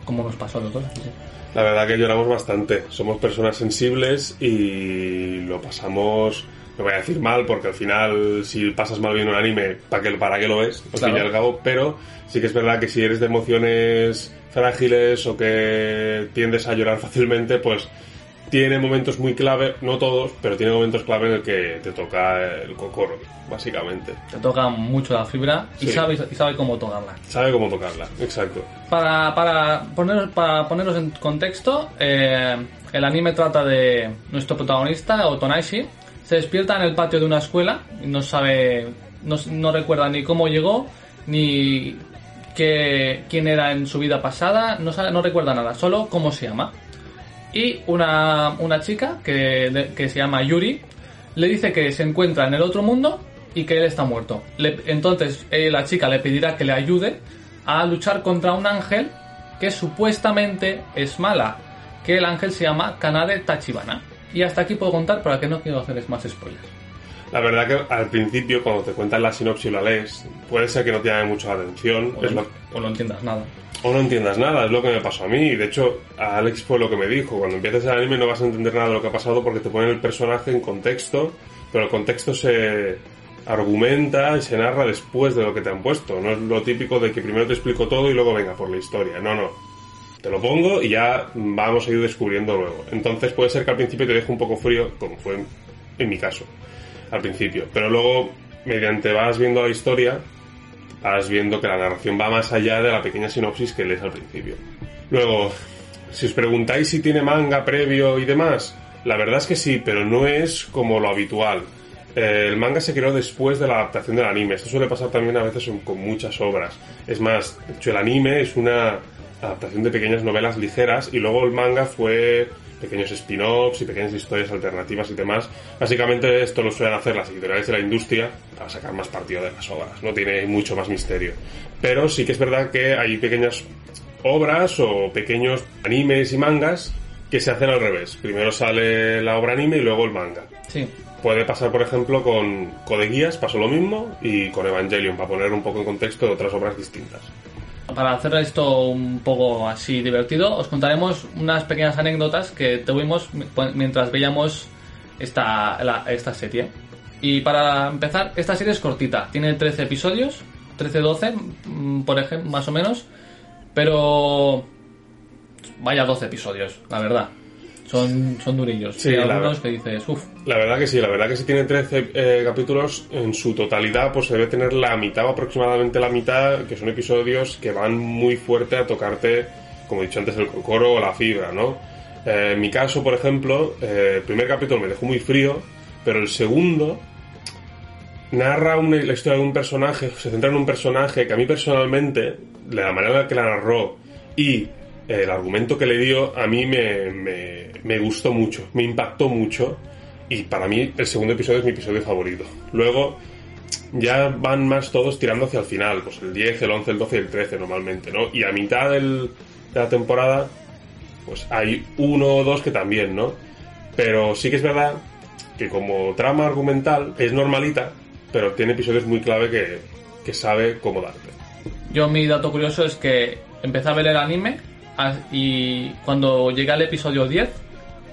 como nos pasó a que- La verdad que lloramos bastante, somos personas sensibles y lo pasamos, no voy a decir mal, porque al final si pasas mal viendo un anime, ¿para qué, para qué lo ves? Al fin y Claro. al cabo, pero sí que es verdad que si eres de emociones frágiles o que tiendes a llorar fácilmente, pues tiene momentos muy clave, no todos, pero tiene momentos clave en el que te toca el cocoro, básicamente. Te toca mucho la fibra y Sí. sabes y sabe cómo tocarla. Sabe cómo tocarla, exacto. Para, para, poner, para poneros en contexto, eh, el anime trata de nuestro protagonista, Otonaishi, se despierta en el patio de una escuela y no sabe, no, no recuerda ni cómo llegó, ni qué, quién era en su vida pasada, no, sabe, no recuerda nada, solo cómo se llama. Y una, una chica que, que se llama Yuri le dice que se encuentra en el otro mundo y que él está muerto. Entonces eh, la chica le pedirá que le ayude a luchar contra un ángel que supuestamente es mala, que el ángel se llama Kanade Tachibana. Y hasta aquí puedo contar para que no quiero hacerles más spoilers. La verdad que al principio, cuando te cuentan la sinopsis y la lees, puede ser que no te llame mucho la atención. O, es no, lo- o no entiendas nada. o no entiendas nada, es lo que me pasó a mí. De hecho, a Alex fue lo que me dijo. Cuando empieces el anime no vas a entender nada de lo que ha pasado porque te ponen el personaje en contexto, pero el contexto se argumenta y se narra después de lo que te han puesto. No es lo típico de que primero te explico todo y luego venga por la historia. No, no. Te lo pongo y ya vamos a ir descubriendo luego. Entonces puede ser que al principio te deje un poco frío, como fue en, en mi caso, al principio. Pero luego, mediante vas viendo la historia, vas viendo que la narración va más allá de la pequeña sinopsis que lees al principio. Luego, si os preguntáis si tiene manga previo y demás, la verdad es que sí, pero no es como lo habitual. eh, el manga se creó después de la adaptación del anime. Esto suele pasar también a veces con muchas obras. Es más, el anime es una adaptación de pequeñas novelas ligeras y luego el manga fue pequeños spin-offs y pequeñas historias alternativas y demás. Básicamente esto lo suelen hacer las editoriales de la industria para sacar más partido de las obras, no tiene mucho más misterio. Pero sí que es verdad que hay pequeñas obras o pequeños animes y mangas que se hacen al revés. Primero sale la obra anime y luego el manga. Sí. Puede pasar, por ejemplo, con Code Geass, pasó lo mismo, y con Evangelion, para poner un poco en contexto de otras obras distintas. Para hacer esto un poco así divertido, os contaremos unas pequeñas anécdotas que tuvimos mi- mientras veíamos esta, esta serie. Y para empezar, esta serie es cortita, tiene 13 episodios, 13-12, mm, por ejemplo, más o menos, pero vaya 12 episodios, la verdad. Son, son durillos. Sí, Hay algunos que dices, uff, La verdad que sí, la verdad que si tiene 13 eh, capítulos, en su totalidad pues debe tener la mitad o aproximadamente la mitad, que son episodios que van muy fuerte a tocarte, como he dicho antes, el coro o la fibra, ¿no? Eh, en mi caso, por ejemplo, eh, el primer capítulo me dejó muy frío, pero el segundo narra una- la historia de un personaje, se centra en un personaje que a mí personalmente, de la manera en la que la narró y el argumento que le dio, a mí me, me, me gustó mucho, me impactó mucho y para mí el segundo episodio es mi episodio favorito. Luego ya van más todos tirando hacia el final, pues el 10, el 11, el 12 y el 13 normalmente, ¿no? Y a mitad del- de la temporada, pues hay uno o dos que también, ¿no? Pero sí que es verdad que como trama argumental es normalita, pero tiene episodios muy clave que, que sabe cómo darte. Yo mi dato curioso es que empecé a ver el anime y cuando llegué al episodio 10,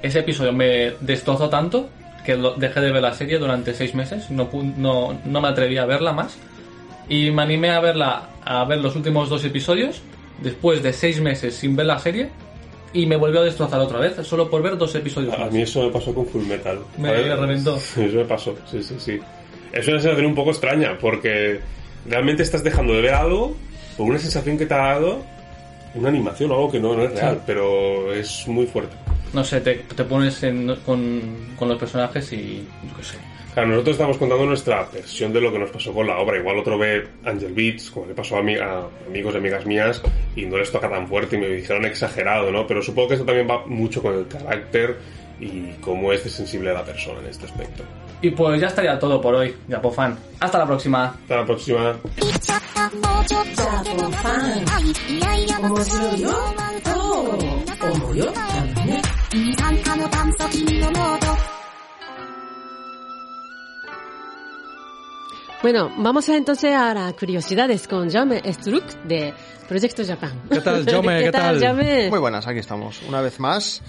ese episodio me destrozó tanto que dejé de ver la serie durante seis meses, no, no, no me atreví a verla más y me animé a verla, a ver los últimos dos episodios después de seis meses sin ver la serie y me volvió a destrozar otra vez solo por ver dos episodios. A más. mí eso me pasó con Full Metal. Me ¿vale? reventó. Eso me pasó, sí, sí, sí. Es una sensación un poco extraña, porque realmente estás dejando de ver algo por una sensación que te ha dado una animación o algo que no, no es real, pero es muy fuerte. No sé, te, te pones en- con, con los personajes y yo qué sé. Claro, nosotros estamos contando nuestra versión de lo que nos pasó con la obra. Igual otro ve Angel Beats, como le pasó a, mi- a amigos y amigas mías, y no les toca tan fuerte y me dijeron exagerado, ¿no? Pero supongo que esto también va mucho con el carácter y cómo es de sensible la persona en este aspecto. Y pues ya estaría todo por hoy, Japofan. Hasta la próxima. Hasta la próxima. Bueno, vamos a entonces a las curiosidades con Jaume Struck de Proyecto Japan. ¿Qué tal, Jaume? ¿Qué, tal, Jaume? Muy buenas, aquí estamos. Una vez más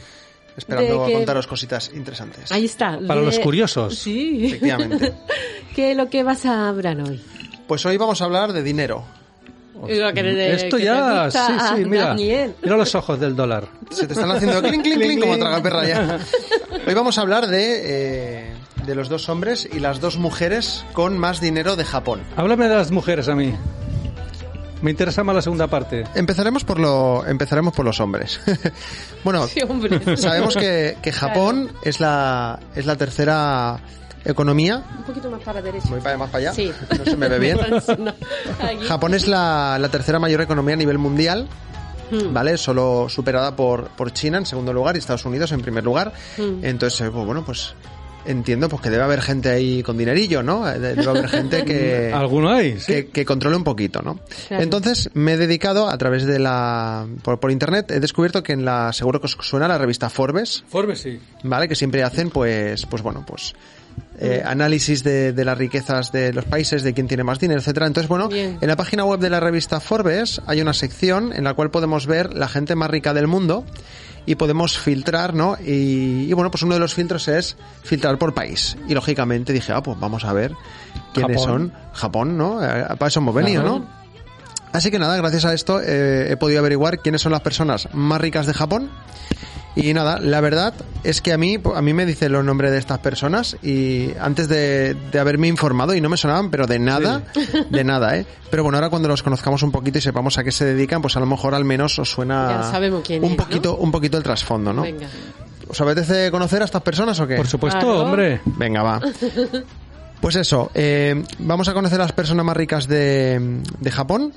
esperando que- contaros cositas interesantes. Ahí está. Para de- los curiosos. Sí. Efectivamente. ¿Qué es lo que vas a hablar hoy? Pues hoy vamos a hablar de dinero. Lo que de- Esto que ya, sí, sí, mira. Daniel. Mira los ojos del dólar. Se te están haciendo clink, clink, clink, como traga perra ya. Hoy vamos a hablar de, eh, de los dos hombres y las dos mujeres con más dinero de Japón. Háblame de las mujeres a mí. Me interesa más la segunda parte. Empezaremos por, lo, empezaremos por los hombres. bueno, Sí, hombre. sabemos que, que Japón es, la, es la tercera economía. Un poquito más para la derecha. Voy para, más para allá. Sí. No se me ve bien. Japón es la, la tercera mayor economía a nivel mundial. Hmm. ¿Vale? Solo superada por, por China en segundo lugar y Estados Unidos en primer lugar. Hmm. Entonces, eh, pues, bueno, pues entiendo pues que debe haber gente ahí con dinerillo, ¿no? Eh, Debe haber gente que, ¿Alguno hay? Sí. que, que controle un poquito, ¿no? Claro. Entonces me he dedicado a través de la... Por, por internet he descubierto que en la... Seguro que os suena la revista Forbes, Forbes sí. ¿vale? Que siempre hacen, pues, pues bueno, pues eh, análisis de, de las riquezas de los países, de quién tiene más dinero, etcétera. Entonces, bueno, Bien. en la página web de la revista Forbes hay una sección en la cual podemos ver la gente más rica del mundo y podemos filtrar, ¿no? Y, y, bueno, pues uno de los filtros es filtrar por país. Y lógicamente dije, ah, pues vamos a ver quiénes Japón. son. Japón, ¿no? Eh, para eso hemos venido, ¿no? Así que nada, gracias a esto eh, he podido averiguar quiénes son las personas más ricas de Japón. Y nada, la verdad es que a mí, a mí me dicen los nombres de estas personas y antes de, de haberme informado y no me sonaban, pero de nada, de nada, ¿eh? Pero bueno, ahora cuando los conozcamos un poquito y sepamos a qué se dedican, pues a lo mejor al menos os suena quién un es, ¿no? poquito, un poquito el trasfondo, ¿no? Venga. ¿Os apetece conocer a estas personas o qué? Por supuesto, Claro. hombre. Venga, va. Pues eso, eh, vamos a conocer a las personas más ricas de, de Japón.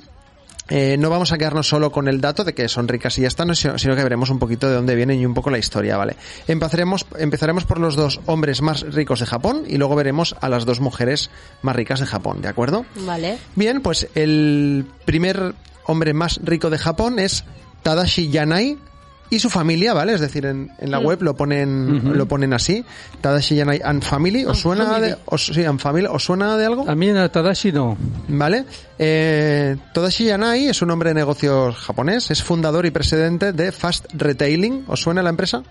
Eh, no vamos a quedarnos solo con el dato de que son ricas y ya están, sino que veremos un poquito de dónde vienen y un poco la historia, ¿vale? Empezaremos, empezaremos por los dos hombres más ricos de Japón y luego veremos a las dos mujeres más ricas de Japón, ¿de acuerdo? Vale. Bien, pues el primer hombre más rico de Japón es Tadashi Yanai y su familia, ¿vale? Es decir, en, en la web lo ponen lo ponen así, Tadashi Yanai and Family. ¿Os suena Family. de os, sí, and Family, ¿os suena de algo? A mí en Tadashi no. ¿Vale? Eh, Tadashi Yanai es un hombre de negocios japonés, es fundador y presidente de Fast Retailing. ¿Os suena la empresa?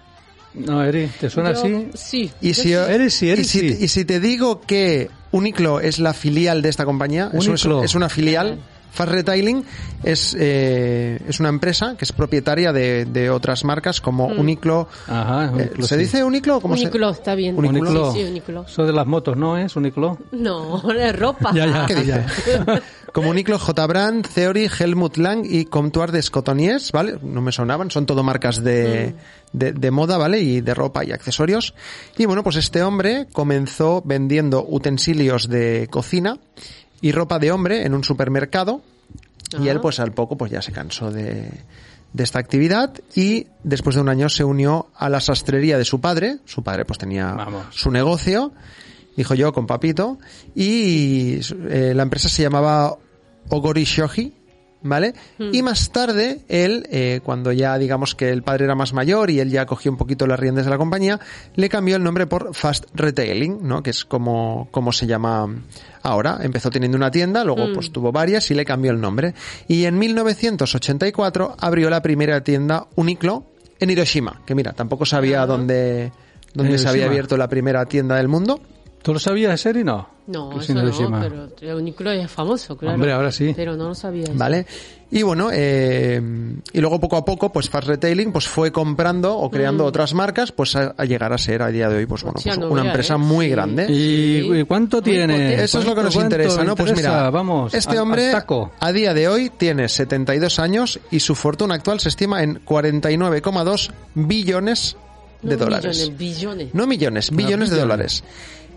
No, Eri, ¿te suena Yo- así? Sí. Y si, sí. Eres sí, eres y si, sí. y si te digo que Uniqlo es la filial de esta compañía, es, un- Uniqlo. es una filial, Fast Retailing es, eh, es una empresa que es propietaria de, de otras marcas como Uniqlo. Ajá, eh, Uniqlo, ¿Se sí. dice Uniqlo o cómo se- Uniqlo, está bien. Uniqlo. Sí, sí, Uniqlo. Eso de las motos, ¿no es? Uniqlo. No, es ropa. Ya, ya. ¿Qué dice? Como Uniqlo, J. Brand, Theory, Helmut Lang y Comptoir de Scotoniers, ¿vale? No me sonaban, son todo marcas de, de, de moda, ¿vale? Y de ropa y accesorios. Y bueno, pues este hombre comenzó vendiendo utensilios de cocina y ropa de hombre en un supermercado. Y él, pues al poco, pues ya se cansó de, de esta actividad y después de un año se unió a la sastrería de su padre. Su padre pues tenía Vamos. su negocio, dijo yo con papito, y eh, la empresa se llamaba Ogori Shoji, ¿vale? Y más tarde, él, eh, cuando ya digamos que el padre era más mayor y él ya cogió un poquito las riendas de la compañía, le cambió el nombre por Fast Retailing, ¿no? Que es como, como se llama ahora. Empezó teniendo una tienda, luego pues tuvo varias y le cambió el nombre. Y en 1984 abrió la primera tienda Uniqlo en Hiroshima, que mira, tampoco sabía dónde, dónde se había abierto la primera tienda del mundo. ¿Tú lo sabías, Eri? No. No, Que eso no, pero el Uniqlo es famoso, claro. Hombre, ahora sí. Pero no lo sabía. eso. ¿Vale? Y bueno, eh, y luego poco a poco, pues Fast Retailing pues fue comprando o creando otras marcas, pues a, a llegar a ser a día de hoy, pues bueno, pues no una empresa ¿eh? muy Sí. grande. ¿Y, Sí. y cuánto tiene? Eso es lo que nos ¿Cuánto- interesa, ¿no? Pues interesa? mira, vamos. este al- hombre al taco. a día de hoy tiene 72 años y su fortuna actual se estima en 49,2 billones de No dólares. Millones, billones. No millones, billones de billones. dólares.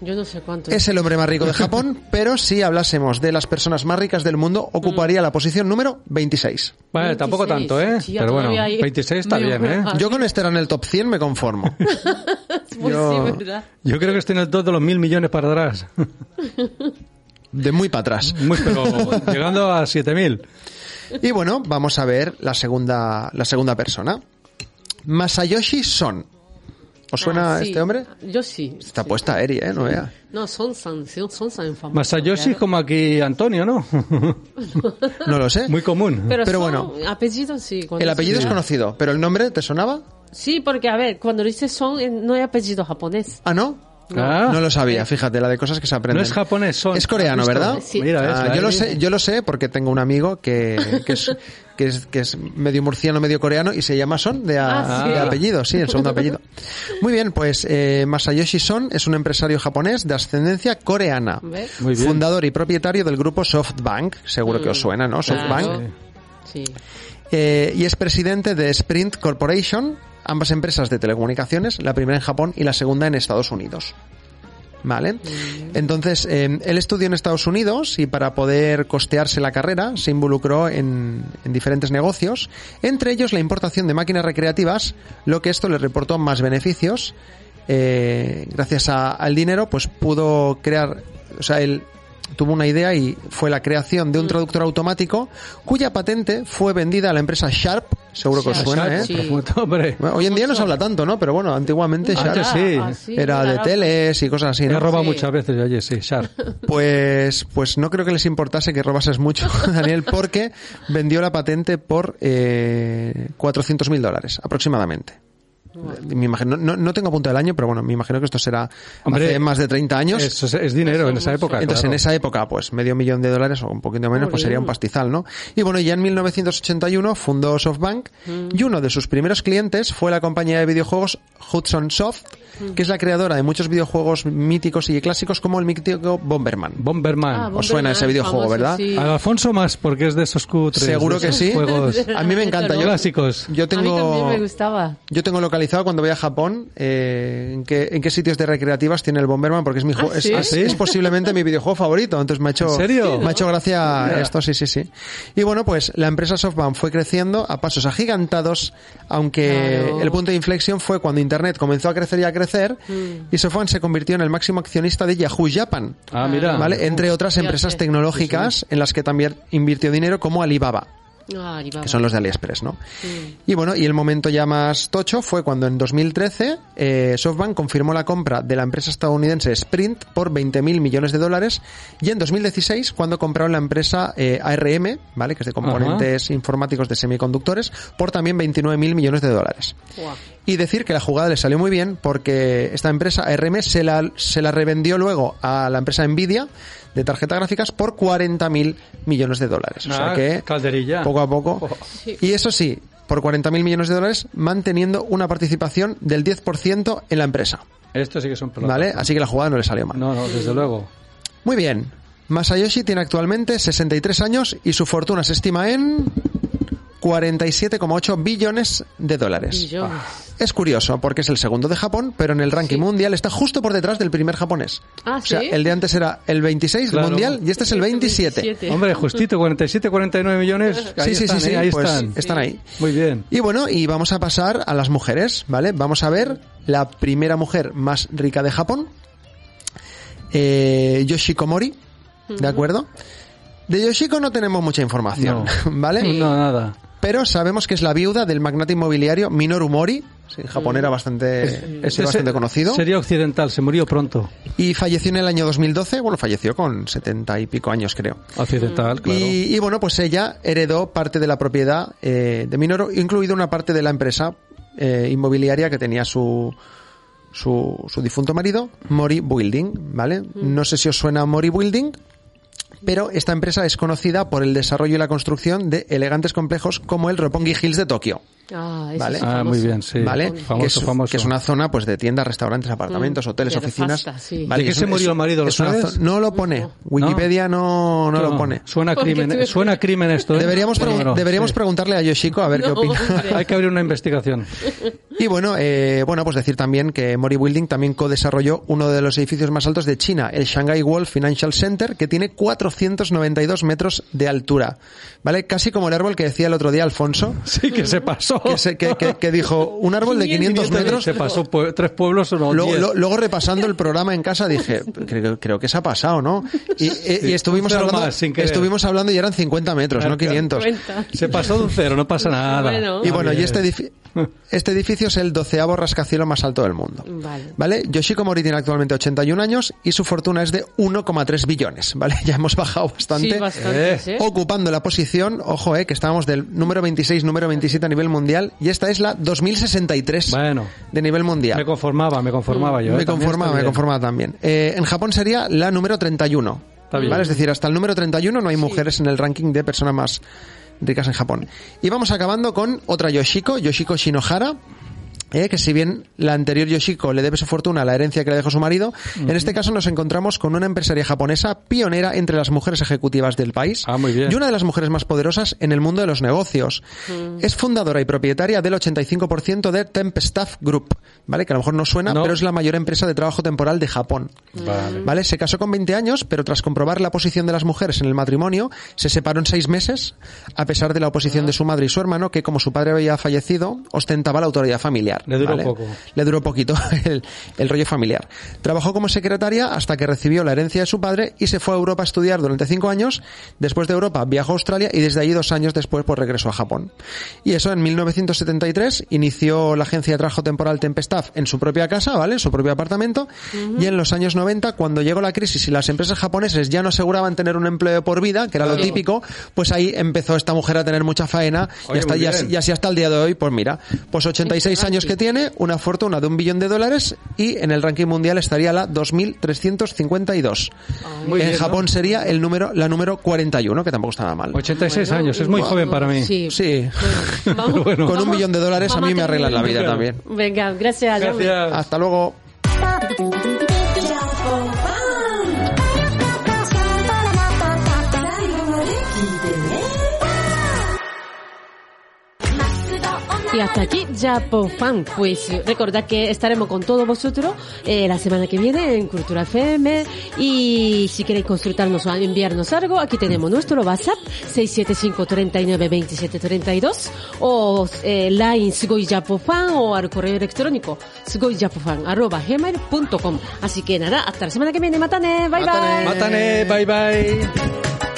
Yo no sé cuánto. Es el hombre más rico de Japón, pero si hablásemos de las personas más ricas del mundo, ocuparía la posición número 26. Vale, tampoco 26. tanto, ¿eh? Pero bueno, todavía hay- 26 está bien, ¿eh? Yo con estar en el top 100 me conformo. Pues yo- sí, ¿verdad? Yo creo que estoy en el top de los mil millones para atrás. De muy para atrás. Muy, pero llegando a 7000. Y bueno, vamos a ver la segunda, la segunda persona. Masayoshi Son. ¿Os suena Ah, sí. este hombre? Yo sí. Está sí. puesta Eri, ¿eh? No vea. No, son San, son, son San famosos. Masayoshi claro. como aquí Antonio, ¿no? No lo sé. Muy común. Pero, pero son bueno. apellidos sí. El apellido es conocido, pero el nombre te sonaba? Sí, porque a ver, cuando dices son, eh, no hay apellido japonés. Ah, ¿no? Ah, No lo sabía, fíjate, la de cosas que se aprenden. No es japonés, son. Es coreano. ¿verdad? Sí. Mira, Ah, yo lo sé, yo lo sé porque tengo un amigo que, que es que es que es medio murciano, medio coreano y se llama Son de, a- Ah, ¿sí? de apellido, sí, el segundo apellido. Muy bien, pues eh, Masayoshi Son es un empresario japonés de ascendencia coreana. ¿Ves? Muy bien. Fundador y propietario del grupo SoftBank, seguro que os suena, ¿no? SoftBank. Claro. Sí. Eh, y es presidente de Sprint Corporation, ambas empresas de telecomunicaciones, la primera en Japón y la segunda en Estados Unidos. ¿Vale? Entonces, eh, él estudió en Estados Unidos y para poder costearse la carrera se involucró en, en diferentes negocios, entre ellos la importación de máquinas recreativas, lo que esto le reportó más beneficios. Eh, gracias a- al dinero, pues pudo crear, o sea, él tuvo una idea y fue la creación de un traductor automático cuya patente fue vendida a la empresa Sharp, seguro que os Sharp, suena, ¿eh? sí. Bueno, hoy en día no se habla tanto, ¿no? Pero bueno, antiguamente Sharp sí. Ah, sí, era de teles y cosas así, ¿no? robado Sí. muchas veces allí, sí, Sharp. Pues, pues no creo que les importase que robases mucho, Daniel, porque vendió la patente por eh, 400 mil dólares aproximadamente. Me imagino, no, no tengo punto del año, pero bueno, me imagino que esto será Hombre, hace más de 30 años. Eso es, es dinero en esa época. Entonces, claro. en esa época, pues medio millón de dólares o un poquito menos, pues sería un pastizal, ¿no? Y bueno, ya en 1981 fundó SoftBank y uno de sus primeros clientes fue la compañía de videojuegos Hudson Soft, que es la creadora de muchos videojuegos míticos y clásicos como el mítico Bomberman. Bomberman. Ah, Os suena ese videojuego, famoso, ¿verdad? sí. A Alfonso más, porque es de esos cutres. Seguro de que sí. Juegos A mí me encanta. Yo, clásicos. yo A mí también me tengo, gustaba. yo tengo localizado analizado cuando voy a Japón eh, en, qué, en qué sitios de recreativas tiene el Bomberman, porque es mi juego, ¿Ah, es, sí? es- es posiblemente mi videojuego favorito. Entonces me ha hecho, ¿En serio? me ha hecho gracia esto, sí, sí, sí. Y bueno, pues la empresa SoftBank fue creciendo a pasos agigantados, aunque Claro. el punto de inflexión fue cuando Internet comenzó a crecer y a crecer, y SoftBank se convirtió en el máximo accionista de Yahoo Japan. Ah, mira. ¿Vale? Entre otras empresas tecnológicas en las que también invirtió dinero como Alibaba Ah, Alibaba. que son los de AliExpress, ¿no? Y bueno, y el momento ya más tocho fue cuando en 2013 eh, SoftBank confirmó la compra de la empresa estadounidense Sprint por 20.000 millones de dólares y en 2016 cuando compraron la empresa eh, ARM, ¿vale? Que es de componentes informáticos de semiconductores, por también 29.000 millones de dólares. Y decir que la jugada le salió muy bien porque esta empresa ARM se la, se la revendió luego a la empresa Nvidia de tarjetas gráficas por 40.000 millones de dólares. O sea Ah, que calderilla. poco a poco. Y eso sí, por 40.000 millones de dólares manteniendo una participación del 10% en la empresa. Esto sí que son pelotas. ¿Vale? Así que la jugada no le salió mal. No, no, desde luego. Muy bien. Masayoshi tiene actualmente 63 años y su fortuna se estima en 47,8 billones de dólares. Billones. Es curioso porque es el segundo de Japón, pero en el ranking mundial está justo por detrás del primer japonés. Ah, o sea, ¿sí? el de antes era el 26 Claro. del mundial y este es el 27. 27. Hombre, justito, 47, 49 millones. Ahí Sí, sí, están, sí, sí, ¿eh? ahí pues están. están ahí. Muy bien. Y bueno, y vamos a pasar a las mujeres, ¿vale? Vamos a ver la primera mujer más rica de Japón, eh, Yoshiko Mori, ¿de acuerdo? De Yoshiko no tenemos mucha información, ¿vale? No, nada. Pero sabemos que es la viuda del magnate inmobiliario Minoru Mori, sí, en Japón era bastante, era bastante se- conocido, Sería occidental, se murió pronto. y falleció en el año 2012, bueno, falleció con setenta y pico años, creo. Occidental, claro. Y, y bueno, pues ella heredó parte de la propiedad eh, de Minoru, incluido una parte de la empresa eh, inmobiliaria que tenía su, su, su difunto marido, Mori Building, ¿vale? No sé si os suena Mori Building, pero esta empresa es conocida por el desarrollo y la construcción de elegantes complejos como el Roppongi Hills de Tokio. Ah, Vale. es Ah, muy bien, sí. ¿Vale? Famoso, que, es, famoso. que es una zona pues de tiendas, restaurantes, apartamentos, Mm, hoteles, oficinas. pasta, sí. Vale, ¿De qué se murió el marido, lo sabes? No lo pone. Wikipedia no, no lo pone. Suena Porque crimen, suena crimen esto, ¿eh? Deberíamos, deberíamos sí. preguntarle a Yoshiko a ver qué opina. hombre. Hay que abrir una investigación. Y bueno, eh, bueno, pues decir también que Mori Building también co-desarrolló uno de los edificios más altos de China, el Shanghai World Financial Center, que tiene 492 metros de altura. ¿Vale? Casi como el árbol que decía el otro día Alfonso, Sí, que se pasó. Que, se- que, que- que dijo, un árbol de 500 metros. Se pasó pue- tres pueblos o no, Luego, lo- luego repasando el programa en casa dije, creo, creo que se ha pasado, ¿no? Y, eh, y estuvimos hablando, más, estuvimos hablando y eran 50 metros, no 500. Cuenta. Se pasó de un cero, no pasa nada. Bueno. Y bueno, y este, este edificio es el doceavo rascacielos más alto del mundo. Vale. ¿Vale? Yoshiko Mori tiene actualmente 81 años y su fortuna es de 1,3 billones, ¿vale? Ya hemos bajado bastante. Sí, bastante, Eh. ¿sí? Ocupando la posición, ojo, eh, que estábamos del número 26, número 27 a nivel mundial, y esta es la 2063 Bueno, de nivel mundial. me conformaba, me conformaba yo. ¿eh? Me conformaba, me conformaba también. Eh, en Japón sería la número 31. Está bien. ¿vale? Es decir, hasta el número 31 no hay mujeres en el ranking de personas más ricas en Japón. Y vamos acabando con otra Yoshiko, Yoshiko Shinohara. Eh, que si bien la anterior Yoshiko le debe su fortuna a la herencia que le dejó su marido, en este caso nos encontramos con una empresaria japonesa pionera entre las mujeres ejecutivas del país Ah, muy bien. y una de las mujeres más poderosas en el mundo de los negocios. Es fundadora y propietaria del 85% de Tempestaff Group, ¿vale? Que a lo mejor no suena, No. pero es la mayor empresa de trabajo temporal de Japón. Vale. ¿Vale? Se casó con 20 años, pero tras comprobar la posición de las mujeres en el matrimonio, se separó en seis meses, a pesar de la oposición de su madre y su hermano, que como su padre había fallecido, ostentaba la autoridad familiar. Le duró ¿vale? poco. Le duró poquito el, el rollo familiar. Trabajó como secretaria hasta que recibió la herencia de su padre y se fue a Europa a estudiar durante cinco años. Después de Europa viajó a Australia y desde allí dos años después pues regresó a Japón. Y eso en 1973 inició la agencia de trabajo temporal Tempestaff en su propia casa, ¿vale? En su propio apartamento. Y en los años 90, cuando llegó la crisis y las empresas japonesas ya no aseguraban tener un empleo por vida, que era lo típico, pues ahí empezó esta mujer a tener mucha faena y, Oye, hasta, muy y, así, y así hasta el día de hoy, pues mira, pues 86 años que tiene, una fortuna de un billón de dólares y en el ranking mundial estaría la 2352. Muy en bien, ¿no? Japón sería el número, la número 41, que tampoco está nada mal. 86 Bueno, años, es muy bueno, joven para mí. Sí. Sí. Bueno, vamos-. Con un millón de dólares a mí me arreglan la vida también. Venga, gracias. Gracias. Hasta luego. Y hasta aquí Japofan. Pues recordad que estaremos con todos vosotros eh, la semana que viene en Cultura FM. Y si queréis consultarnos o enviarnos algo, aquí tenemos nuestro WhatsApp 675 39 27 32 o eh, line Sugoi Japofan o al correo electrónico sugoijapofan arroba gmail.com. Así que nada, hasta la semana que viene. Matane, bye bye. Matane, bye bye.